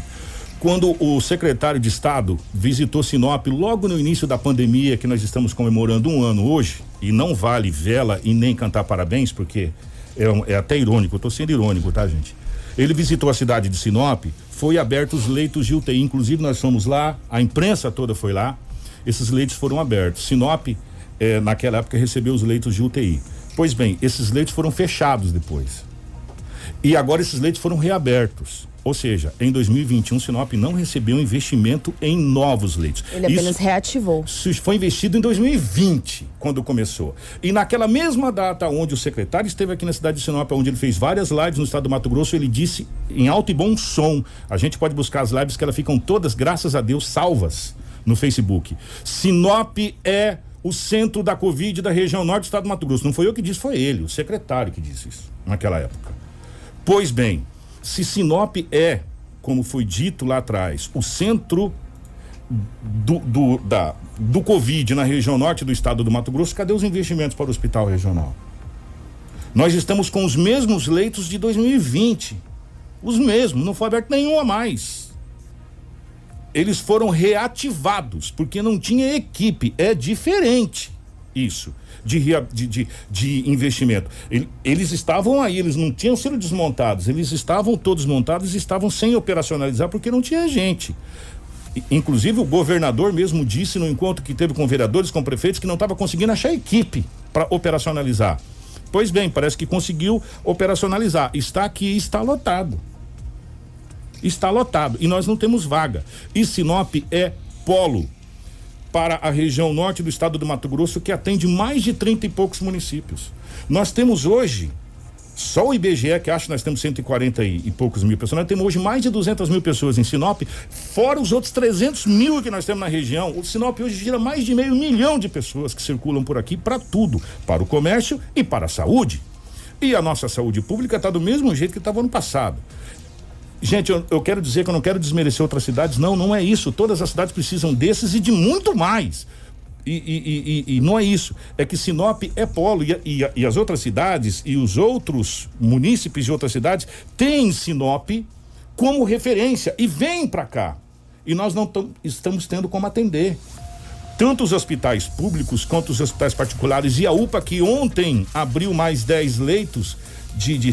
Quando o secretário de Estado visitou Sinop logo no início da pandemia, que nós estamos comemorando um ano hoje, e não vale vela e nem cantar parabéns, porque é, é até irônico, eu tô sendo irônico, tá, gente? Ele visitou a cidade de Sinop, foi aberto os leitos de UTI, inclusive nós fomos lá, a imprensa toda foi lá, esses leitos foram abertos. Sinop eh, naquela época, recebeu os leitos de UTI. Pois bem, esses leitos foram fechados depois. E agora esses leitos foram reabertos. Ou seja, em 2021, Sinop não recebeu investimento em novos leitos. Ele apenas Isso- reativou. isso foi investido em 2020, quando começou. E naquela mesma data onde o secretário esteve aqui na cidade de Sinop, onde ele fez várias lives no estado do Mato Grosso, ele disse em alto e bom som. A gente pode buscar as lives que elas ficam todas, graças a Deus, salvas no Facebook. Sinop é o centro da Covid da região norte do estado do Mato Grosso. Não foi eu que disse, foi ele, o secretário que disse isso naquela época. Pois bem, se Sinop é, como foi dito lá atrás, o centro do, do, da, do Covid na região norte do estado do Mato Grosso, cadê os investimentos para o hospital regional? Nós estamos com os mesmos leitos de 2020. Os mesmos, não foi aberto nenhum a mais. Eles foram reativados, porque não tinha equipe. É diferente isso de, de, de, de investimento. Ele- Eles estavam aí, eles não tinham sido desmontados, eles estavam todos montados e estavam sem operacionalizar porque não tinha gente. Inclusive o governador mesmo disse no encontro que teve com vereadores, com prefeitos, que não estava conseguindo achar equipe para operacionalizar. Pois bem, parece que conseguiu operacionalizar. Está aqui, está lotado. Está lotado e nós não temos vaga. E Sinop é polo para a região norte do estado do Mato Grosso, que atende mais de 30 e poucos municípios. Nós temos hoje, só o IBGE, que acha que nós temos 140 e, e poucos mil pessoas, nós temos hoje mais de 200 mil pessoas em Sinop, fora os outros 300 mil que nós temos na região. O Sinop hoje gira mais de meio milhão de pessoas que circulam por aqui para tudo, para o comércio e para a saúde. E a nossa saúde pública está do mesmo jeito que estava ano passado. Gente, eu, eu quero dizer que eu não quero desmerecer outras cidades, não, não é isso. Todas as cidades precisam desses e de muito mais. E, e- e- e- não é isso. É que Sinop é polo e, as outras cidades e os outros munícipes de outras cidades têm Sinop como referência e vêm para cá. E nós não tam- estamos tendo como atender. Tanto os hospitais públicos quanto os hospitais particulares e a UPA, que ontem abriu mais 10 leitos de, de,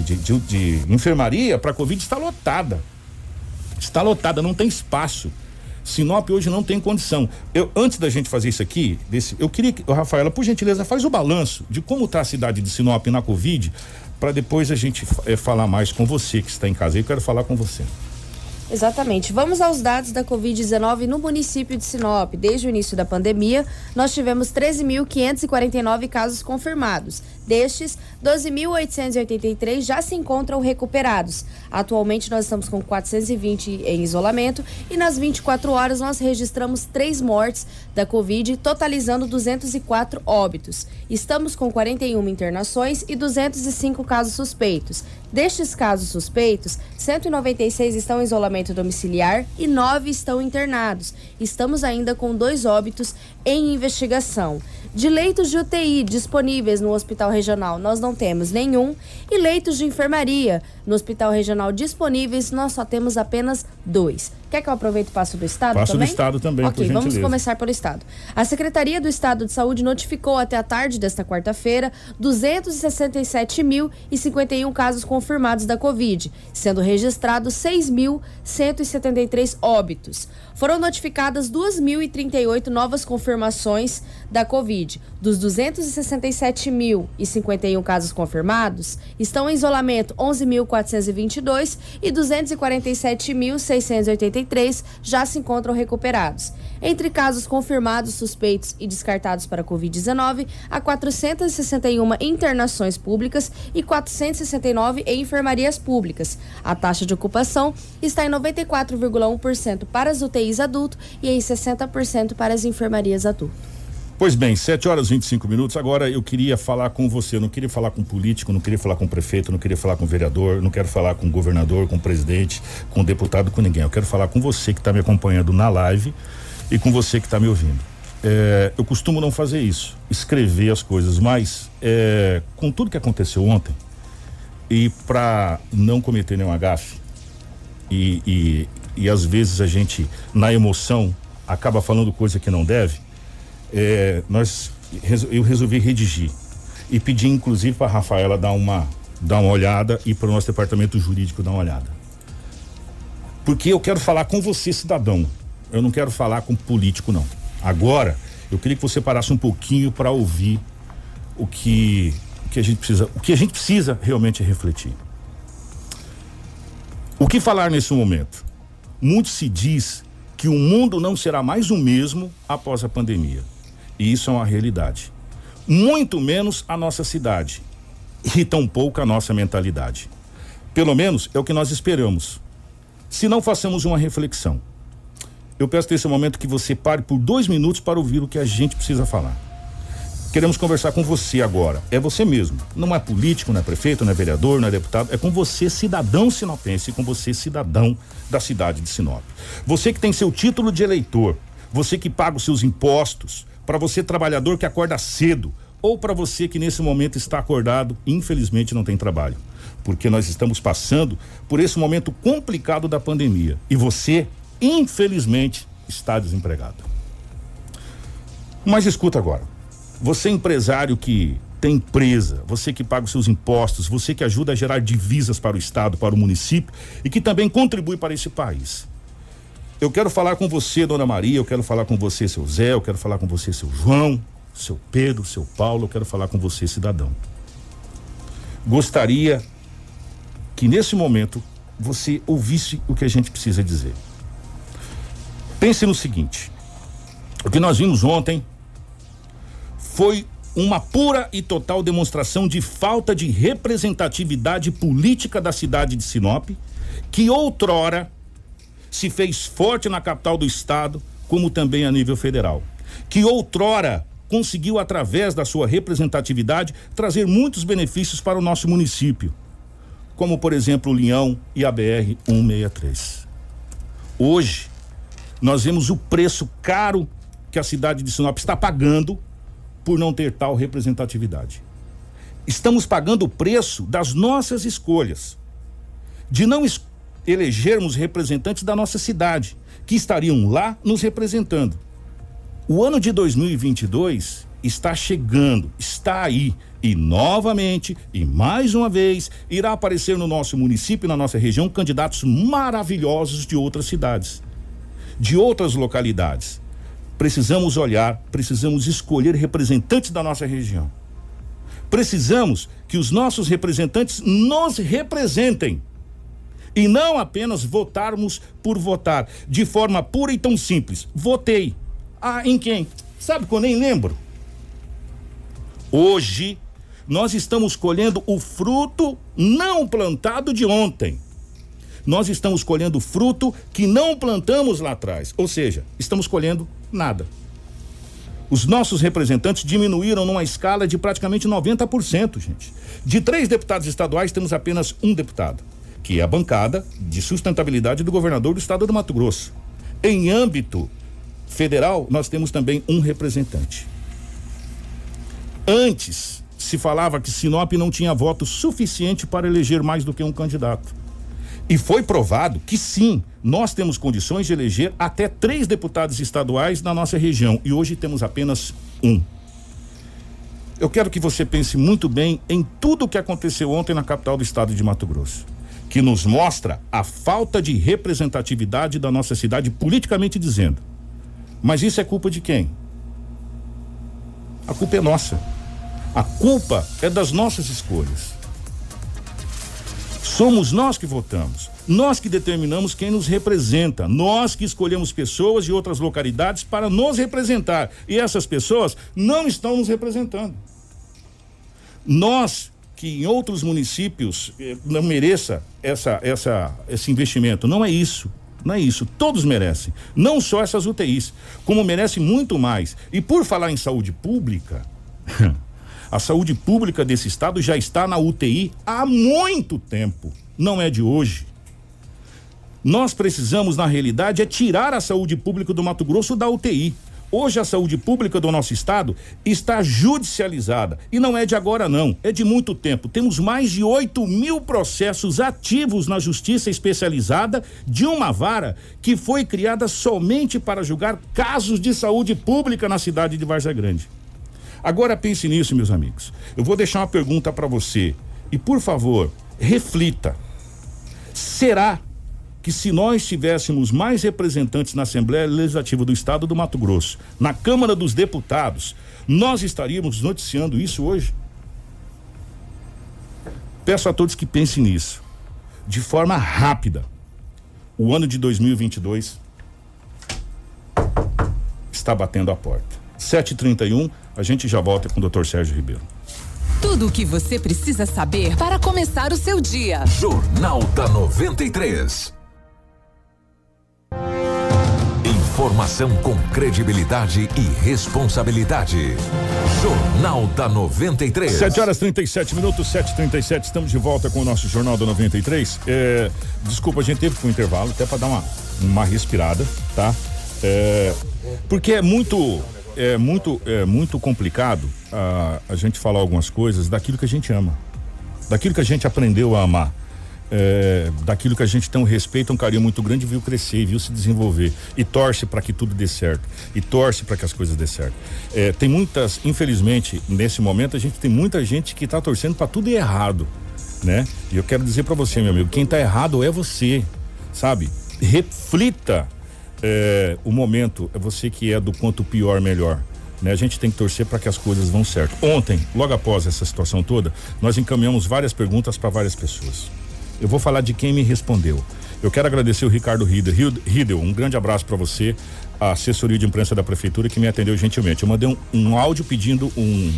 de, de, enfermaria para Covid, está lotada. Está lotada, não tem espaço. Sinop hoje não tem condição. Eu, antes da gente fazer isso aqui, desse, eu queria que, Rafaela, por gentileza, faz o balanço de como está a cidade de Sinop na Covid, para depois a gente eh, falar mais com você que está em casa. Eu quero falar com você. Exatamente. Vamos aos dados da Covid-19 no município de Sinop. Desde o início da pandemia, nós tivemos 13.549 casos confirmados. Destes, 12.883 já se encontram recuperados. Atualmente, nós estamos com 420 em isolamento e nas 24 horas nós registramos três mortes da Covid, totalizando 204 óbitos. Estamos com 41 internações e 205 casos suspeitos. Destes casos suspeitos, 196 estão em isolamento domiciliar e 9 estão internados. Estamos ainda com dois óbitos em investigação. De leitos de UTI disponíveis no Hospital Regional, nós não temos nenhum. E leitos de enfermaria no Hospital Regional disponíveis, nós só temos apenas dois. Quer que eu aproveite e passo do Estado Passo do também? Estado também, Ok, vamos gentileza. começar pelo Estado. A Secretaria do Estado de Saúde notificou até a tarde desta quarta-feira 267.051 casos confirmados da Covid, sendo registrados 6.173 óbitos. Foram notificadas 2.038 novas confirmações da Covid. Dos 267.051 casos confirmados, estão em isolamento 11.422 e 247.683 já se encontram recuperados. Entre casos confirmados, suspeitos e descartados para Covid-19, há 461 internações públicas e 469 em enfermarias públicas. A taxa de ocupação está em 94,1% para as UTIs adulto e em 60% para as enfermarias adulto. Pois bem, 7 horas e 25 minutos. Agora eu queria falar com você. Eu não queria falar com político, não queria falar com prefeito, não queria falar com vereador, não quero falar com governador, com presidente, com deputado, com ninguém. Eu quero falar com você que está me acompanhando na live e com você que está me ouvindo. É, eu costumo não fazer isso, escrever as coisas, mas é, com tudo que aconteceu ontem e para não cometer nenhum agafe e, e, e às vezes a gente na emoção acaba falando coisa que não deve é, nós eu resolvi redigir e pedi inclusive para Rafaela dar uma dar uma olhada e para o nosso departamento jurídico dar uma olhada porque eu quero falar com você cidadão eu não quero falar com político não agora Eu queria que você parasse um pouquinho para ouvir o que, o que a gente precisa, o que a gente precisa realmente refletir. O que falar nesse momento? Muito se diz que o mundo não será mais o mesmo após a pandemia. E isso é uma realidade. Muito menos a nossa cidade e tampouco a nossa mentalidade. Pelo menos é o que nós esperamos. Se não façamos uma reflexão. Eu peço nesse momento que você pare por dois minutos para ouvir o que a gente precisa falar. Queremos conversar com você agora. É você mesmo. Não é político, não é prefeito, não é vereador, não é deputado. É com você, cidadão sinopense, com você, cidadão da cidade de Sinop. Você que tem seu título de eleitor, você que paga os seus impostos, para você, trabalhador que acorda cedo, ou para você que nesse momento está acordado infelizmente não tem trabalho. Porque nós estamos passando por esse momento complicado da pandemia. E você, infelizmente, está desempregado. Mas escuta agora. Você empresário que tem empresa, você que paga os seus impostos, você que ajuda a gerar divisas para o estado, para o município e que também contribui para esse país. Eu quero falar com você, dona Maria, eu quero falar com você, seu Zé, eu quero falar com você, seu João, seu Pedro, seu Paulo, eu quero falar com você, cidadão. Gostaria que nesse momento você ouvisse o que a gente precisa dizer. Pense no seguinte: o que nós vimos ontem foi uma pura e total demonstração de falta de representatividade política da cidade de Sinop, que outrora se fez forte na capital do estado, como também a nível federal, que outrora conseguiu, através da sua representatividade, trazer muitos benefícios para o nosso município, como, por exemplo, o Leão e a BR 163. Hoje, nós vemos o preço caro que a cidade de Sinop está pagando por não ter tal representatividade. Estamos pagando o preço das nossas escolhas, de não es elegermos representantes da nossa cidade, que estariam lá nos representando. O ano de 2022 está chegando, está aí e novamente e mais uma vez irá aparecer no nosso município, na nossa região, candidatos maravilhosos de outras cidades, de outras localidades. Precisamos olhar, precisamos escolher representantes da nossa região. Precisamos que os nossos representantes nos representem e não apenas votarmos por votar de forma pura e tão simples. Votei ah, em quem? Sabe que eu nem lembro? Hoje, nós estamos colhendo o fruto não plantado de ontem. Nós estamos colhendo fruto que não plantamos lá atrás. Ou seja, estamos colhendo nada. Os nossos representantes diminuíram numa escala de praticamente 90%, gente. De três deputados estaduais, temos apenas um deputado, que é a bancada de sustentabilidade do governador do estado do Mato Grosso. Em âmbito federal, nós temos também um representante. Antes, se falava que Sinop não tinha voto suficiente para eleger mais do que um candidato. E foi provado que sim, nós temos condições de eleger até três deputados estaduais na nossa região e hoje temos apenas um. Eu quero que você pense muito bem em tudo o que aconteceu ontem na capital do estado de Mato Grosso, que nos mostra a falta de representatividade da nossa cidade politicamente dizendo. Mas isso é culpa de quem? A culpa é nossa. A culpa é das nossas escolhas. Somos nós que votamos, nós que determinamos quem nos representa, nós que escolhemos pessoas de outras localidades para nos representar. E essas pessoas não estão nos representando. Nós que em outros municípios eh, não mereça essa, essa, esse investimento. Não é isso. Não é isso. Todos merecem. Não só essas UTIs, como merece muito mais. E por falar em saúde pública, a saúde pública desse estado já está na UTI há muito tempo. Não é de hoje. Nós precisamos, na realidade, é tirar a saúde pública do Mato Grosso da UTI. Hoje a saúde pública do nosso estado está judicializada. E não é de agora, não. É de muito tempo. Temos mais de 8 mil processos ativos na justiça especializada de uma vara que foi criada somente para julgar casos de saúde pública na cidade de Varza Grande. Agora pense nisso, meus amigos. Eu vou deixar uma pergunta para você. E por favor, reflita. Será que se nós tivéssemos mais representantes na Assembleia Legislativa do Estado do Mato Grosso, na Câmara dos Deputados, nós estaríamos noticiando isso hoje? Peço a todos que pensem nisso, de forma rápida. O ano de 2022 está batendo a porta. 7h31, a gente já volta com o Dr. Sérgio Ribeiro. Tudo o que você precisa saber para começar o seu dia. Jornal da 93. Informação com credibilidade e responsabilidade. Jornal da 93. 7 horas 37 minutos, 7h37, estamos de volta com o nosso Jornal da 93. É, desculpa, a gente teve um intervalo, até para dar uma, uma respirada, tá? É, porque é muito. É muito, é muito complicado a, a gente falar algumas coisas daquilo que a gente ama, daquilo que a gente aprendeu a amar é, daquilo que a gente tem um respeito, um carinho muito grande, viu crescer viu se desenvolver e torce para que tudo dê certo e torce para que as coisas dê certo. É, tem muitas, infelizmente, nesse momento a gente tem muita gente que está torcendo para tudo errado, né? E eu quero dizer para você, meu amigo, quem está errado é você, sabe? Reflita é, o momento, é você que é do quanto pior melhor. Né? A gente tem que torcer para que as coisas vão certo. Ontem, logo após essa situação toda, nós encaminhamos várias perguntas para várias pessoas. Eu vou falar de quem me respondeu. Eu quero agradecer o Ricardo Riedel. Um grande abraço para você, a assessoria de imprensa da prefeitura que me atendeu gentilmente. Eu mandei um, um áudio pedindo um,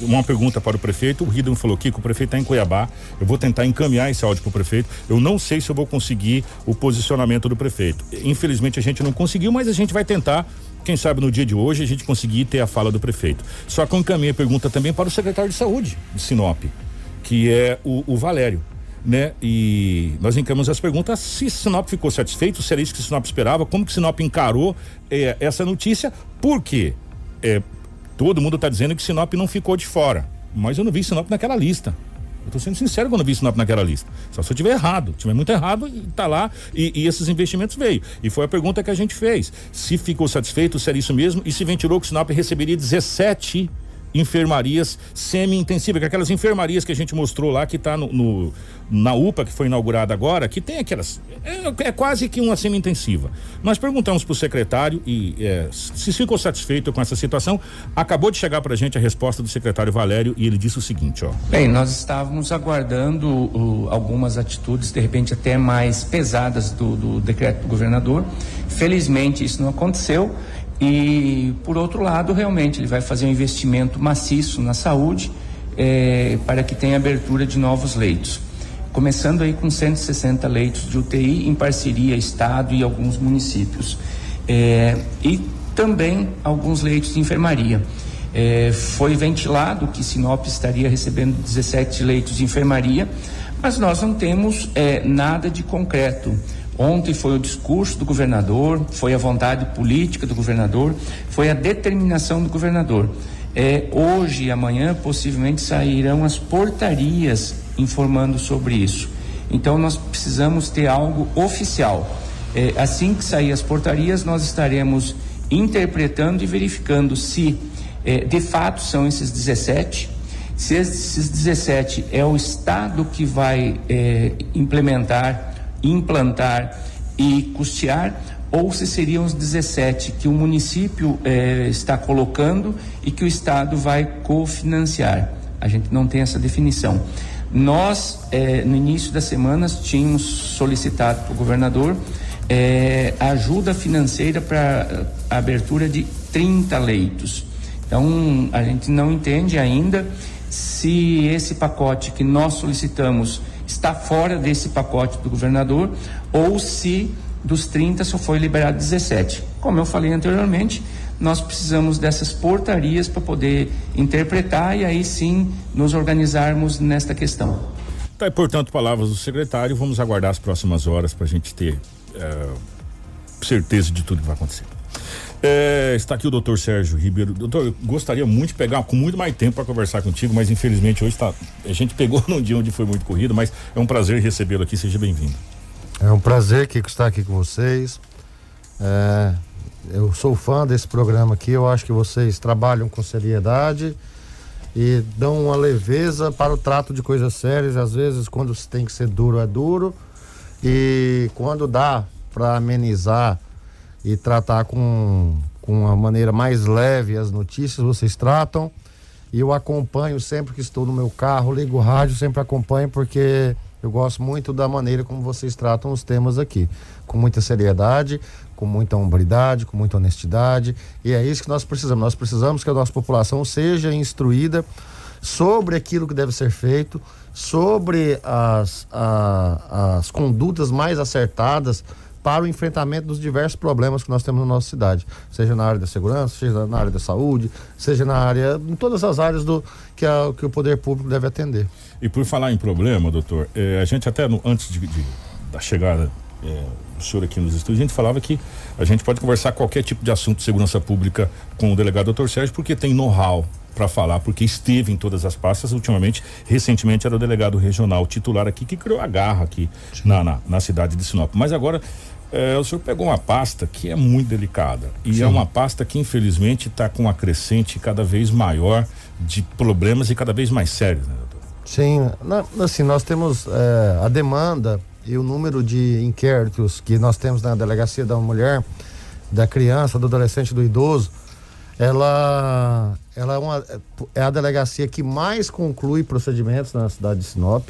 uma pergunta para o prefeito. O Riedel falou que o prefeito está em Cuiabá. Eu vou tentar encaminhar esse áudio para o prefeito. Eu não sei se eu vou conseguir o posicionamento do prefeito. Infelizmente a gente não conseguiu, mas a gente vai tentar. Quem sabe no dia de hoje a gente conseguir ter a fala do prefeito. Só que eu encaminhei a pergunta também para o secretário de saúde de Sinop, que é o, o Valério né? E nós encaminhamos as perguntas se Sinop ficou satisfeito, se era isso que Sinop esperava, como que Sinop encarou eh, essa notícia, porque eh, todo mundo está dizendo que Sinop não ficou de fora, mas eu não vi Sinop naquela lista. Eu tô sendo sincero quando eu vi Sinop naquela lista. Só se eu tiver errado. Tiver muito errado, tá lá e, e, esses investimentos veio. E foi a pergunta que a gente fez. Se ficou satisfeito, se era isso mesmo, e se ventilou que Sinop receberia 17 enfermarias semi-intensivas, que é aquelas enfermarias que a gente mostrou lá, que está no, no, na UPA, que foi inaugurada agora, que tem aquelas. É, é quase que uma semi-intensiva. Nós perguntamos para o secretário e é, se ficou satisfeito com essa situação. Acabou de chegar para a gente a resposta do secretário Valério e ele disse o seguinte: ó. Bem, nós estávamos aguardando uh, algumas atitudes, de repente até mais pesadas do, do decreto do governador. Felizmente isso não aconteceu. E, por outro lado, realmente, ele vai fazer um investimento maciço na saúde eh, para que tenha abertura de novos leitos. Começando aí com 160 leitos de UTI em parceria Estado e alguns municípios. Eh, e também alguns leitos de enfermaria. Eh, foi ventilado que Sinop estaria recebendo 17 leitos de enfermaria, mas nós não temos nada de concreto. Ontem foi o discurso do governador, foi a vontade política do governador, foi a determinação do governador. É, hoje e amanhã possivelmente sairão as portarias informando sobre isso. Então nós precisamos ter algo oficial. É, assim que sair as portarias, nós estaremos interpretando e verificando se é, de fato são esses 17, se esses 17 é o Estado que vai é, implementar implantar e custear, ou se seriam os 17 que o município eh, está colocando e que o Estado vai cofinanciar. A gente não tem essa definição. Nós, eh, no início das semanas, tínhamos solicitado para o governador eh, ajuda financeira para a abertura de 30 leitos. Então, a gente não entende ainda se esse pacote que nós solicitamos está fora desse pacote do governador ou se dos 30 só foi liberado 17. Como eu falei anteriormente, nós precisamos dessas portarias para poder interpretar e aí sim nos organizarmos nesta questão. Tá, e, portanto, palavras do secretário, vamos aguardar as próximas horas para a gente ter é, certeza de tudo que vai acontecer. É, está aqui o doutor Sérgio Ribeiro. Doutor, eu gostaria muito de pegar com muito mais tempo para conversar contigo, mas infelizmente hoje tá, a gente pegou num dia onde foi muito corrido, mas é um prazer recebê-lo aqui. Seja bem-vindo. É um prazer que estar aqui com vocês. É, eu sou fã desse programa aqui. Eu acho que vocês trabalham com seriedade e dão uma leveza para o trato de coisas sérias. Às vezes, quando tem que ser duro, é duro. E quando dá para amenizar e tratar com, com uma maneira mais leve as notícias, vocês tratam. E eu acompanho sempre que estou no meu carro, ligo o rádio, sempre acompanho porque eu gosto muito da maneira como vocês tratam os temas aqui. Com muita seriedade, com muita hombridade, com muita honestidade. E é isso que nós precisamos. Nós precisamos que a nossa população seja instruída sobre aquilo que deve ser feito, sobre as, a, as condutas mais acertadas para o enfrentamento dos diversos problemas que nós temos na nossa cidade, seja na área da segurança, seja na área da saúde, seja na área, em todas as áreas do que, a, que o poder público deve atender. E por falar em problema, doutor, eh, a gente até no, antes de, de, da chegada eh, do senhor aqui nos estúdios, a gente falava que a gente pode conversar qualquer tipo de assunto de segurança pública com o delegado doutor Sérgio, porque tem know-how para falar, porque esteve em todas as pastas ultimamente. Recentemente era o delegado regional titular aqui que criou a garra aqui na, na, na cidade de Sinop. Mas agora é, o senhor pegou uma pasta que é muito delicada e Sim. é uma pasta que infelizmente está com uma crescente cada vez maior de problemas e cada vez mais sérios, né, doutor? Sim, na, assim, nós temos é, a demanda e o número de inquéritos que nós temos na delegacia da mulher, da criança, do adolescente, do idoso, ela, ela é, uma, é a delegacia que mais conclui procedimentos na cidade de Sinop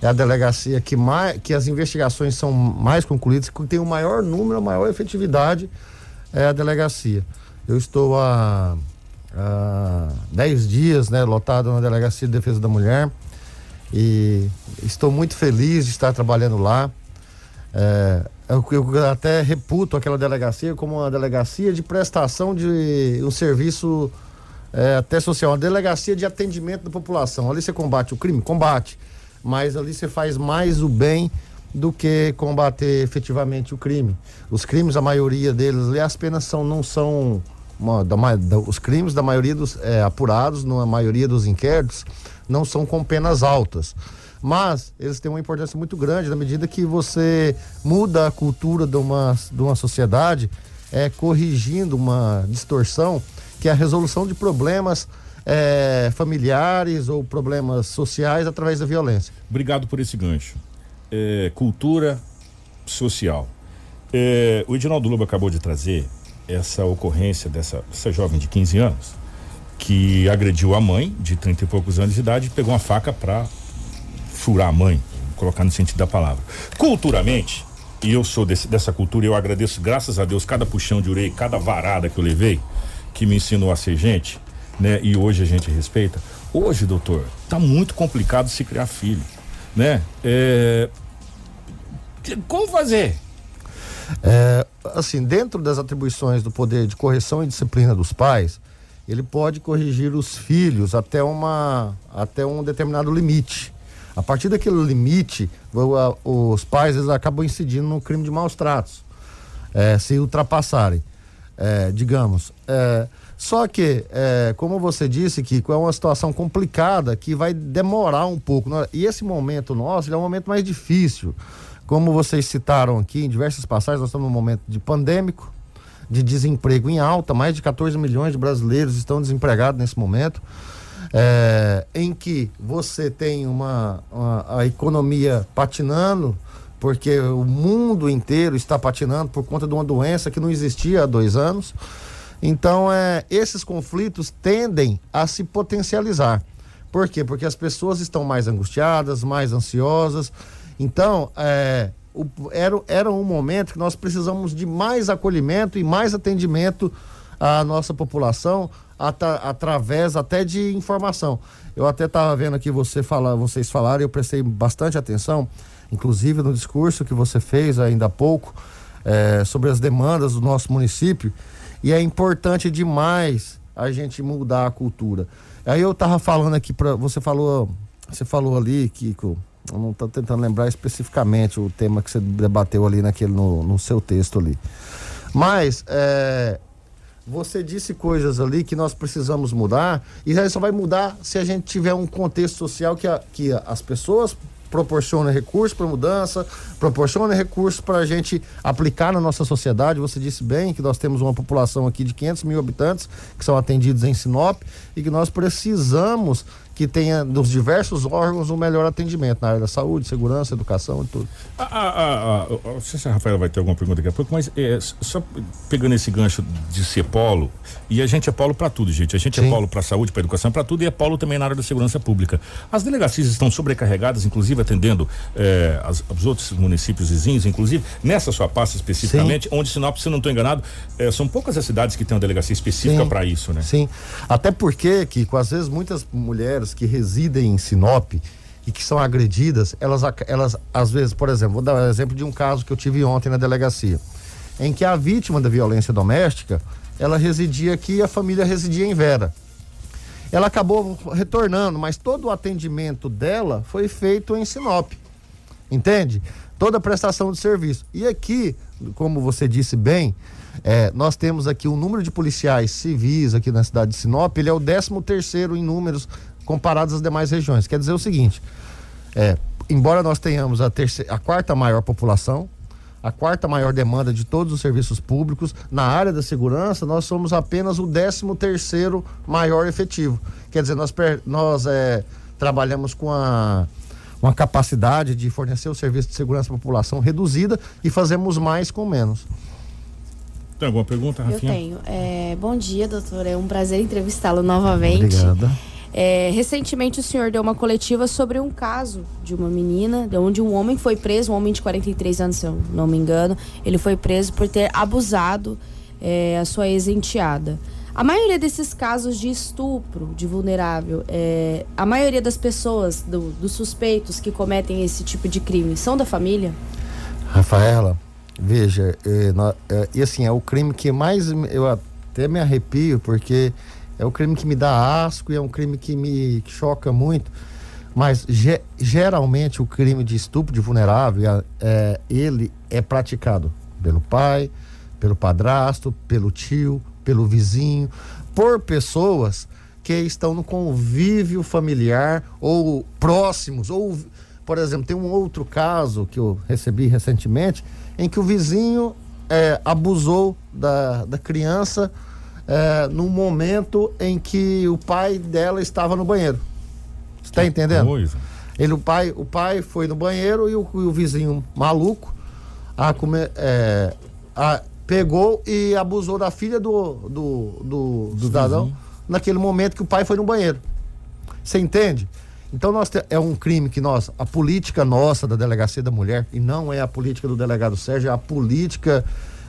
é a delegacia que, mais, que as investigações são mais concluídas, que tem o maior número, a maior efetividade é a delegacia. Eu estou há, há 10 dias né, lotado na Delegacia de Defesa da Mulher e estou muito feliz de estar trabalhando lá. É, eu, eu, até reputo aquela delegacia como uma delegacia de prestação de um serviço é, até social, uma delegacia de atendimento da população. Ali você combate o crime? Combate mas ali você faz mais o bem do que combater efetivamente o crime. Os crimes, a maioria deles as penas são, não são. Uma, da, da, os crimes da maioria dos é, apurados, na maioria dos inquéritos, não são com penas altas. Mas eles têm uma importância muito grande na medida que você muda a cultura de uma, de uma sociedade, é, corrigindo uma distorção que é a resolução de problemas é, familiares ou problemas sociais através da violência. Obrigado por esse gancho. É, cultura social. É, o Edinaldo Lobo acabou de trazer essa ocorrência dessa, dessa jovem de 15 anos que agrediu a mãe de 30 e poucos anos de idade e pegou uma faca para furar a mãe, colocar no sentido da palavra. Culturalmente, e eu sou desse, dessa cultura, eu agradeço, graças a Deus, cada puxão de orelha, cada varada que eu levei, que me ensinou a ser gente né? E hoje a gente respeita. Hoje, doutor, tá muito complicado se criar filho, né? É... Como fazer? É, assim, dentro das atribuições do poder de correção e disciplina dos pais, ele pode corrigir os filhos até uma até um determinado limite. A partir daquele limite, os pais eles acabam incidindo no crime de maus tratos, é, se ultrapassarem, é, digamos. É, só que, é, como você disse, Kiko, é uma situação complicada que vai demorar um pouco. Né? E esse momento nosso é um momento mais difícil. Como vocês citaram aqui em diversas passagens, nós estamos num momento de pandêmico, de desemprego em alta, mais de 14 milhões de brasileiros estão desempregados nesse momento. É, em que você tem uma, uma, a economia patinando, porque o mundo inteiro está patinando por conta de uma doença que não existia há dois anos. Então, é, esses conflitos tendem a se potencializar. Por quê? Porque as pessoas estão mais angustiadas, mais ansiosas. Então, é, o, era, era um momento que nós precisamos de mais acolhimento e mais atendimento à nossa população at, através até de informação. Eu até estava vendo aqui você falar, vocês falarem, eu prestei bastante atenção, inclusive no discurso que você fez ainda há pouco, é, sobre as demandas do nosso município. E é importante demais a gente mudar a cultura. Aí eu tava falando aqui para você falou, você falou ali, Kiko, eu não tô tentando lembrar especificamente o tema que você debateu ali naquele no, no seu texto ali. Mas é, você disse coisas ali que nós precisamos mudar e aí só vai mudar se a gente tiver um contexto social que, a, que as pessoas proporciona recursos para mudança, proporciona recursos para a gente aplicar na nossa sociedade. Você disse bem que nós temos uma população aqui de 500 mil habitantes que são atendidos em Sinop e que nós precisamos que tenha dos diversos órgãos um melhor atendimento na área da saúde, segurança, educação e tudo. Ah, ah, ah, ah, não sei se a Rafaela vai ter alguma pergunta daqui a pouco, mas é, só pegando esse gancho de ser polo, e a gente é polo para tudo, gente. A gente é Sim. polo para saúde, para educação, para tudo, e é polo também na área da segurança pública. As delegacias estão sobrecarregadas, inclusive atendendo eh, as- os outros municípios vizinhos, inclusive nessa sua pasta especificamente, onde Sinop, se não estou enganado, eh, são poucas as cidades que têm uma delegacia específica Sim. para isso, né? Sim. Até porque, Kiko, às vezes muitas mulheres que residem em Sinop e que são agredidas, elas, elas às vezes, por exemplo, vou dar um exemplo de um caso que eu tive ontem na delegacia, em que a vítima da violência doméstica, ela residia aqui e a família residia em Vera. Ela acabou retornando, mas todo o atendimento dela foi feito em Sinop. Entende? Toda a prestação de serviço. E aqui, como você disse bem, é, nós temos aqui o número de policiais civis aqui na cidade de Sinop, ele é o 13 terceiro em números comparados às demais regiões. Quer dizer o seguinte, é, embora nós tenhamos a, terce- a quarta maior população, a quarta maior demanda de todos os serviços públicos, na área da segurança, nós somos apenas o 13 terceiro maior efetivo. Quer dizer, nós, nós é, trabalhamos com a, uma capacidade de fornecer o serviço de segurança à população reduzida e fazemos mais com menos. Tem alguma pergunta, Eu Rafinha? tenho. É, bom dia, doutor. É um prazer entrevistá-lo novamente. Obrigada. É, recentemente o senhor deu uma coletiva sobre um caso de uma menina, de onde um homem foi preso, um homem de 43 anos, se eu não me engano. Ele foi preso por ter abusado é, a sua ex-enteada. A maioria desses casos de estupro de vulnerável, é, a maioria das pessoas, do- dos suspeitos que cometem esse tipo de crime, são da família? Rafaela, veja, é, é, e assim, é o crime que mais eu até me arrepio, porque é o crime que me dá asco e é um crime que me choca muito. Mas ge- geralmente o crime de estupro de vulnerável, é, é, ele é praticado pelo pai, pelo padrasto, pelo tio, pelo vizinho, por pessoas que estão no convívio familiar ou próximos, ou por exemplo, tem um outro caso que eu recebi recentemente em que o vizinho eh, abusou da, da criança eh, num momento em que o pai dela estava no banheiro. Você está entendendo? Coisa. Ele, o, pai, o pai foi no banheiro e o, e o vizinho maluco a come- é, a- pegou e abusou da filha do, do, do, do cidadão naquele momento que o pai foi no banheiro. Você entende? Então nós te- é um crime que nós, a política nossa da Delegacia da Mulher, e não é a política do delegado Sérgio, é a política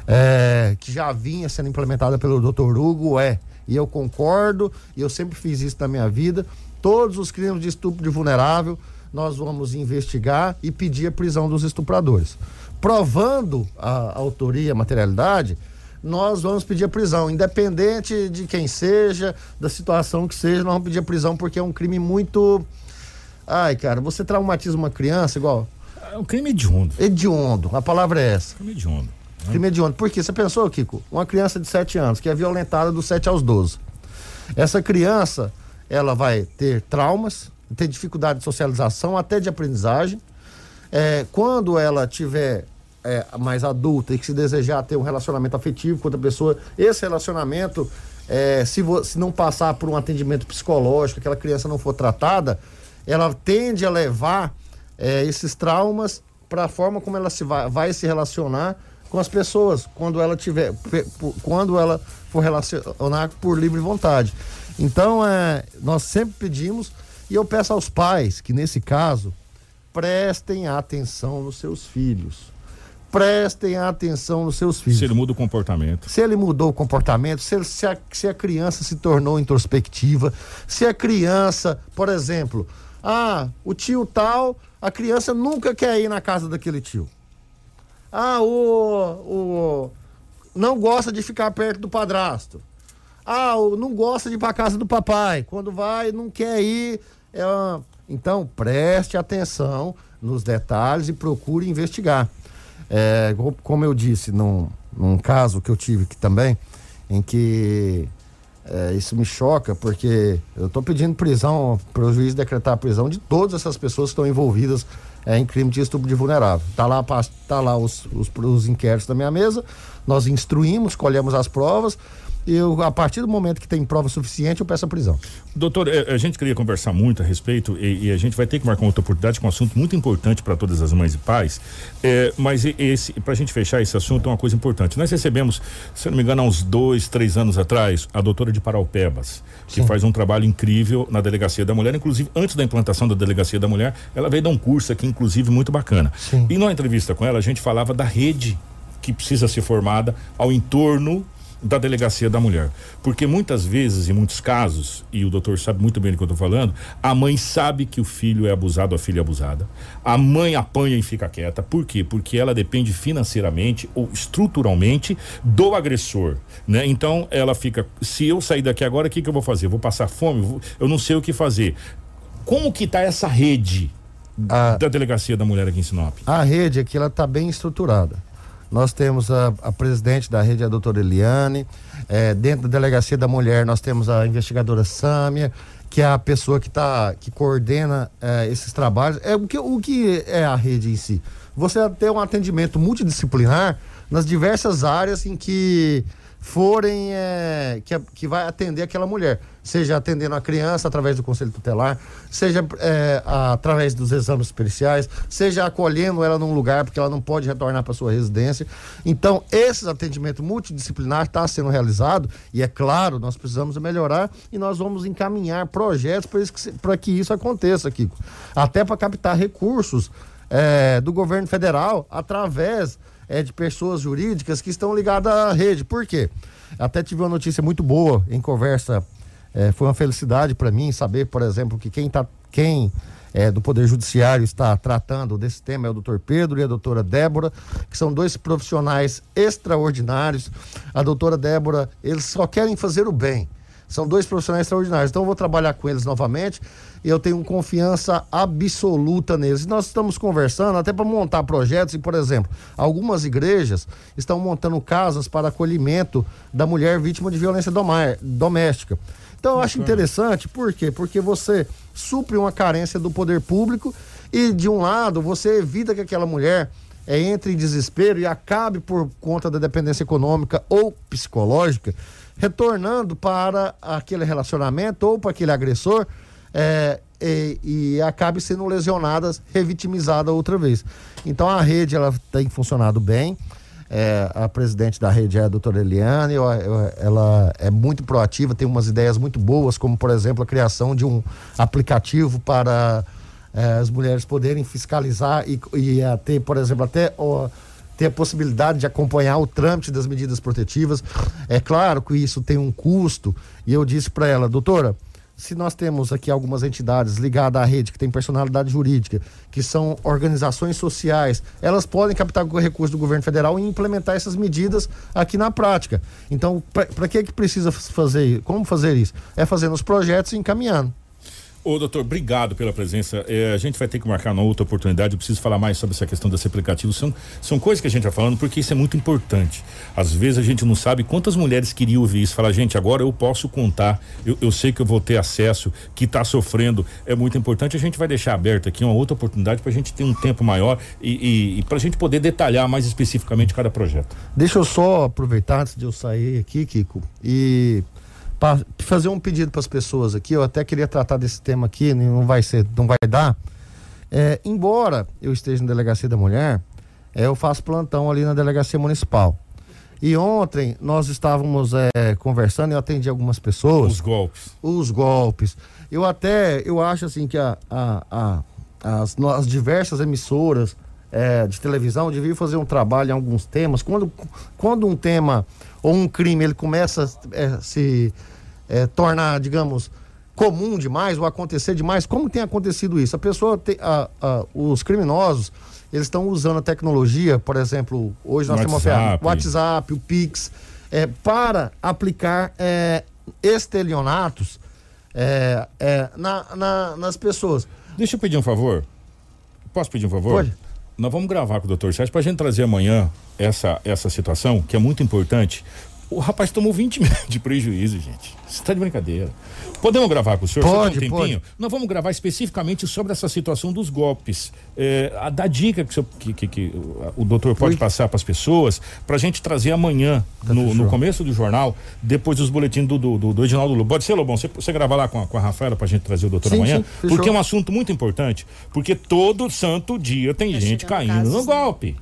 é, que já vinha sendo implementada pelo Dr. Hugo, é. E eu concordo, e eu sempre fiz isso na minha vida. Todos os crimes de estupro de vulnerável, nós vamos investigar e pedir a prisão dos estupradores. Provando a autoria, a materialidade, nós vamos pedir a prisão, independente de quem seja, da situação que seja, nós vamos pedir a prisão porque é um crime muito. Ai, cara, você traumatiza uma criança igual. É um crime hediondo. Hediondo, a palavra é essa. Crime hediondo. Crime hediondo. Por quê? Você pensou, Kiko? Uma criança de 7 anos que é violentada dos 7 aos 12. Essa criança, ela vai ter traumas, ter dificuldade de socialização, até de aprendizagem. É, quando ela tiver é, mais adulta e que se desejar ter um relacionamento afetivo com outra pessoa, esse relacionamento, é, se, se não passar por um atendimento psicológico, aquela criança não for tratada, ela tende a levar é, esses traumas para a forma como ela se vai, vai se relacionar com as pessoas quando ela tiver quando ela for relacionar por livre vontade. Então, é, nós sempre pedimos e eu peço aos pais que nesse caso prestem atenção nos seus filhos. Prestem atenção nos seus filhos. Se ele muda o comportamento. Se ele mudou o comportamento, se, ele- se a, se a criança se tornou introspectiva, se a criança, por exemplo, ah, o tio tal, a criança nunca quer ir na casa daquele tio. Ah, o, o não gosta de ficar perto do padrasto. Ah, o não gosta de ir para casa do papai. Quando vai, não quer ir. é Então, preste atenção nos detalhes e procure investigar. É, co- como eu disse, num, num caso que eu tive aqui também, em que é, isso me choca, porque eu estou pedindo prisão, para o juiz decretar a prisão de todas essas pessoas que estão envolvidas é, em crime de estupro de vulnerável. Tá lá, tá lá os, os, os inquéritos da minha mesa, nós instruímos, colhemos as provas eu, a partir do momento que tem prova suficiente, eu peço a prisão. Doutor, eh, a gente queria conversar muito a respeito e, e a gente vai ter que marcar outra oportunidade com um assunto muito importante para todas as mães e pais. É, mas esse, para a gente fechar esse assunto, é uma coisa importante. Nós recebemos, se não me engano, há uns dois, três anos atrás, a doutora de Paraupebas, que Sim. faz um trabalho incrível na Delegacia da Mulher. Inclusive, antes da implantação da Delegacia da Mulher, ela veio dar um curso aqui, inclusive, muito bacana. Sim. E numa entrevista com ela, a gente falava da rede que precisa ser formada ao entorno da delegacia da mulher. Porque muitas vezes, em muitos casos, e o doutor sabe muito bem do que eu estou falando, a mãe sabe que o filho é abusado, a filha é abusada. A mãe apanha e fica quieta. Por quê? Porque ela depende financeiramente ou estruturalmente do agressor. Né? Então ela fica. Se eu sair daqui agora, o que, que eu vou fazer? vou passar fome? Eu não sei o que fazer. Como que está essa rede a, da delegacia da mulher aqui em Sinop? A rede aqui ela está bem estruturada. Nós temos a, a presidente da rede, a doutora Eliane. É, dentro da delegacia da mulher, nós temos a investigadora Sâmia, que é a pessoa que, tá, que coordena é, esses trabalhos. É, o, que, o que é a rede em si? Você ter um atendimento multidisciplinar nas diversas áreas em que forem é, que, que vai atender aquela mulher, seja atendendo a criança através do conselho tutelar, seja é, através dos exames periciais, seja acolhendo ela num lugar porque ela não pode retornar para sua residência. Então, esse atendimento multidisciplinar está sendo realizado e é claro, nós precisamos melhorar e nós vamos encaminhar projetos para que, que isso aconteça, Kiko. Até para captar recursos é, do governo federal através é, de pessoas jurídicas que estão ligadas à rede. Por quê? Até tive uma notícia muito boa em conversa. É, foi uma felicidade para mim saber, por exemplo, que quem tá, quem é, do Poder Judiciário está tratando desse tema é o doutor Pedro e a doutora Débora, que são dois profissionais extraordinários. A doutora Débora, eles só querem fazer o bem. São dois profissionais extraordinários. Então eu vou trabalhar com eles novamente e eu tenho confiança absoluta neles. Nós estamos conversando até para montar projetos e, por exemplo, algumas igrejas estão montando casas para acolhimento da mulher vítima de violência doméstica. Então eu acho interessante, por quê? Porque você supre uma carência do poder público e, de um lado, você evita que aquela mulher é, entre em desespero e acabe por conta da dependência econômica ou psicológica retornando para aquele relacionamento ou para aquele agressor é, e, e, acabe sendo lesionada, revitimizada outra vez. Então a rede ela tem funcionado bem. É, a presidente da rede é a doutora Eliane, eu, eu, ela é muito proativa, tem umas ideias muito boas, como por exemplo a criação de um aplicativo para é, as mulheres poderem fiscalizar e, e ter, por exemplo, até. Ó, ter a possibilidade de acompanhar o trâmite das medidas protetivas. É claro que isso tem um custo, e eu disse para ela, doutora, se nós temos aqui algumas entidades ligadas à rede que tem personalidade jurídica, que são organizações sociais, elas podem captar o recurso do governo federal e implementar essas medidas aqui na prática. Então, para que que precisa fazer? Como fazer isso? É fazendo os projetos e encaminhando. Ô, doutor, obrigado pela presença. É, a gente vai ter que marcar uma outra oportunidade. Eu preciso falar mais sobre essa questão desse aplicativo. São, são coisas que a gente está falando porque isso é muito importante. Às vezes a gente não sabe quantas mulheres queriam ouvir isso. Falar, gente, agora eu posso contar. Eu, eu sei que eu vou ter acesso, que está sofrendo. É muito importante. A gente vai deixar aberto aqui uma outra oportunidade para a gente ter um tempo maior e, e, e para a gente poder detalhar mais especificamente cada projeto. Deixa eu só aproveitar antes de eu sair aqui, Kiko, e para fazer um pedido para as pessoas aqui, eu até queria tratar desse tema aqui, não vai ser, não vai dar. É, embora eu esteja na delegacia da mulher, é, eu faço plantão ali na delegacia municipal. E ontem nós estávamos é, conversando, eu atendi algumas pessoas. Os golpes. Os golpes. Eu até, eu acho assim que a, a, a as, as diversas emissoras é, de televisão deviam fazer um trabalho em alguns temas. Quando, quando um tema ou um crime ele começa a é, se é, torna, digamos, comum demais ou acontecer demais, como tem acontecido isso? A pessoa, tem, a, a, os criminosos, eles estão usando a tecnologia, por exemplo, hoje nós WhatsApp. temos o WhatsApp, o Pix, é, para aplicar é, estelionatos é, na, na, nas pessoas. Deixa eu pedir um favor. Posso pedir um favor? Pode. Nós vamos gravar com o doutor Sérgio para a gente trazer amanhã essa, essa situação, que é muito importante, o rapaz tomou 20 mil de prejuízo, gente. Você tá de brincadeira. Podemos gravar com o senhor? Pode, um tempinho? pode. Nós vamos gravar especificamente sobre essa situação dos golpes. É, a da dica que, o senhor- que- que- que o doutor pode Oi. passar para as pessoas, para a gente trazer amanhã, Tá, no, no começo do jornal, depois dos boletins do, do, do, do Edinaldo Lobo. Pode ser, Lobão? Você, você gravar lá com a, com a Rafaela para a gente trazer o doutor Sim, amanhã? sim, fechou. porque é um assunto muito importante. Porque todo santo dia tem Tá gente caindo casos, no né? golpe.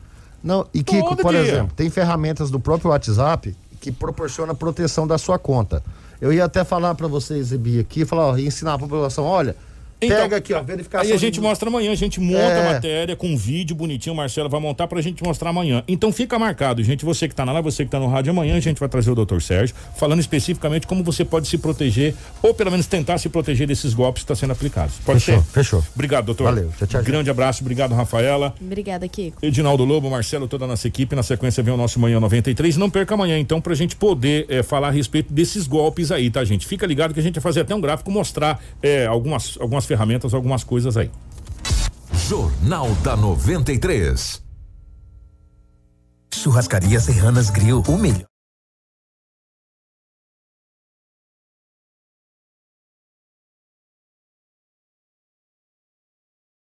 Não, e Kiko, Todo por dia. exemplo, tem ferramentas do próprio WhatsApp que proporciona proteção da sua conta. Eu ia até falar para você exibir aqui, falar, ó, ensinar a população, olha, pega aqui, ó, verificação. Então, Aí a gente de- mostra amanhã, a gente monta É. a matéria com um vídeo bonitinho, o Marcelo vai montar pra gente mostrar amanhã. Então fica marcado, gente, você que tá na live, você que tá no rádio, amanhã a gente vai trazer o Dr. Sérgio, falando especificamente como você pode se proteger, ou pelo menos tentar se proteger desses golpes que estão sendo aplicados. Pode Fechou, ser? fechou. Obrigado, doutor. Valeu, tchau, tchau. Grande abraço, obrigado, Rafaela. Obrigada, Kiko. Edinaldo Lobo, Marcelo, toda a nossa equipe. Na sequência vem o nosso Manhã 93. Não perca amanhã, então, pra gente poder eh, falar a respeito desses golpes aí, tá, gente? Fica ligado que a gente vai fazer até um gráfico, mostrar eh, algumas, algumas ferramentas, algumas coisas aí. Jornal da 93. Churrascaria Serranas Grill, o melhor.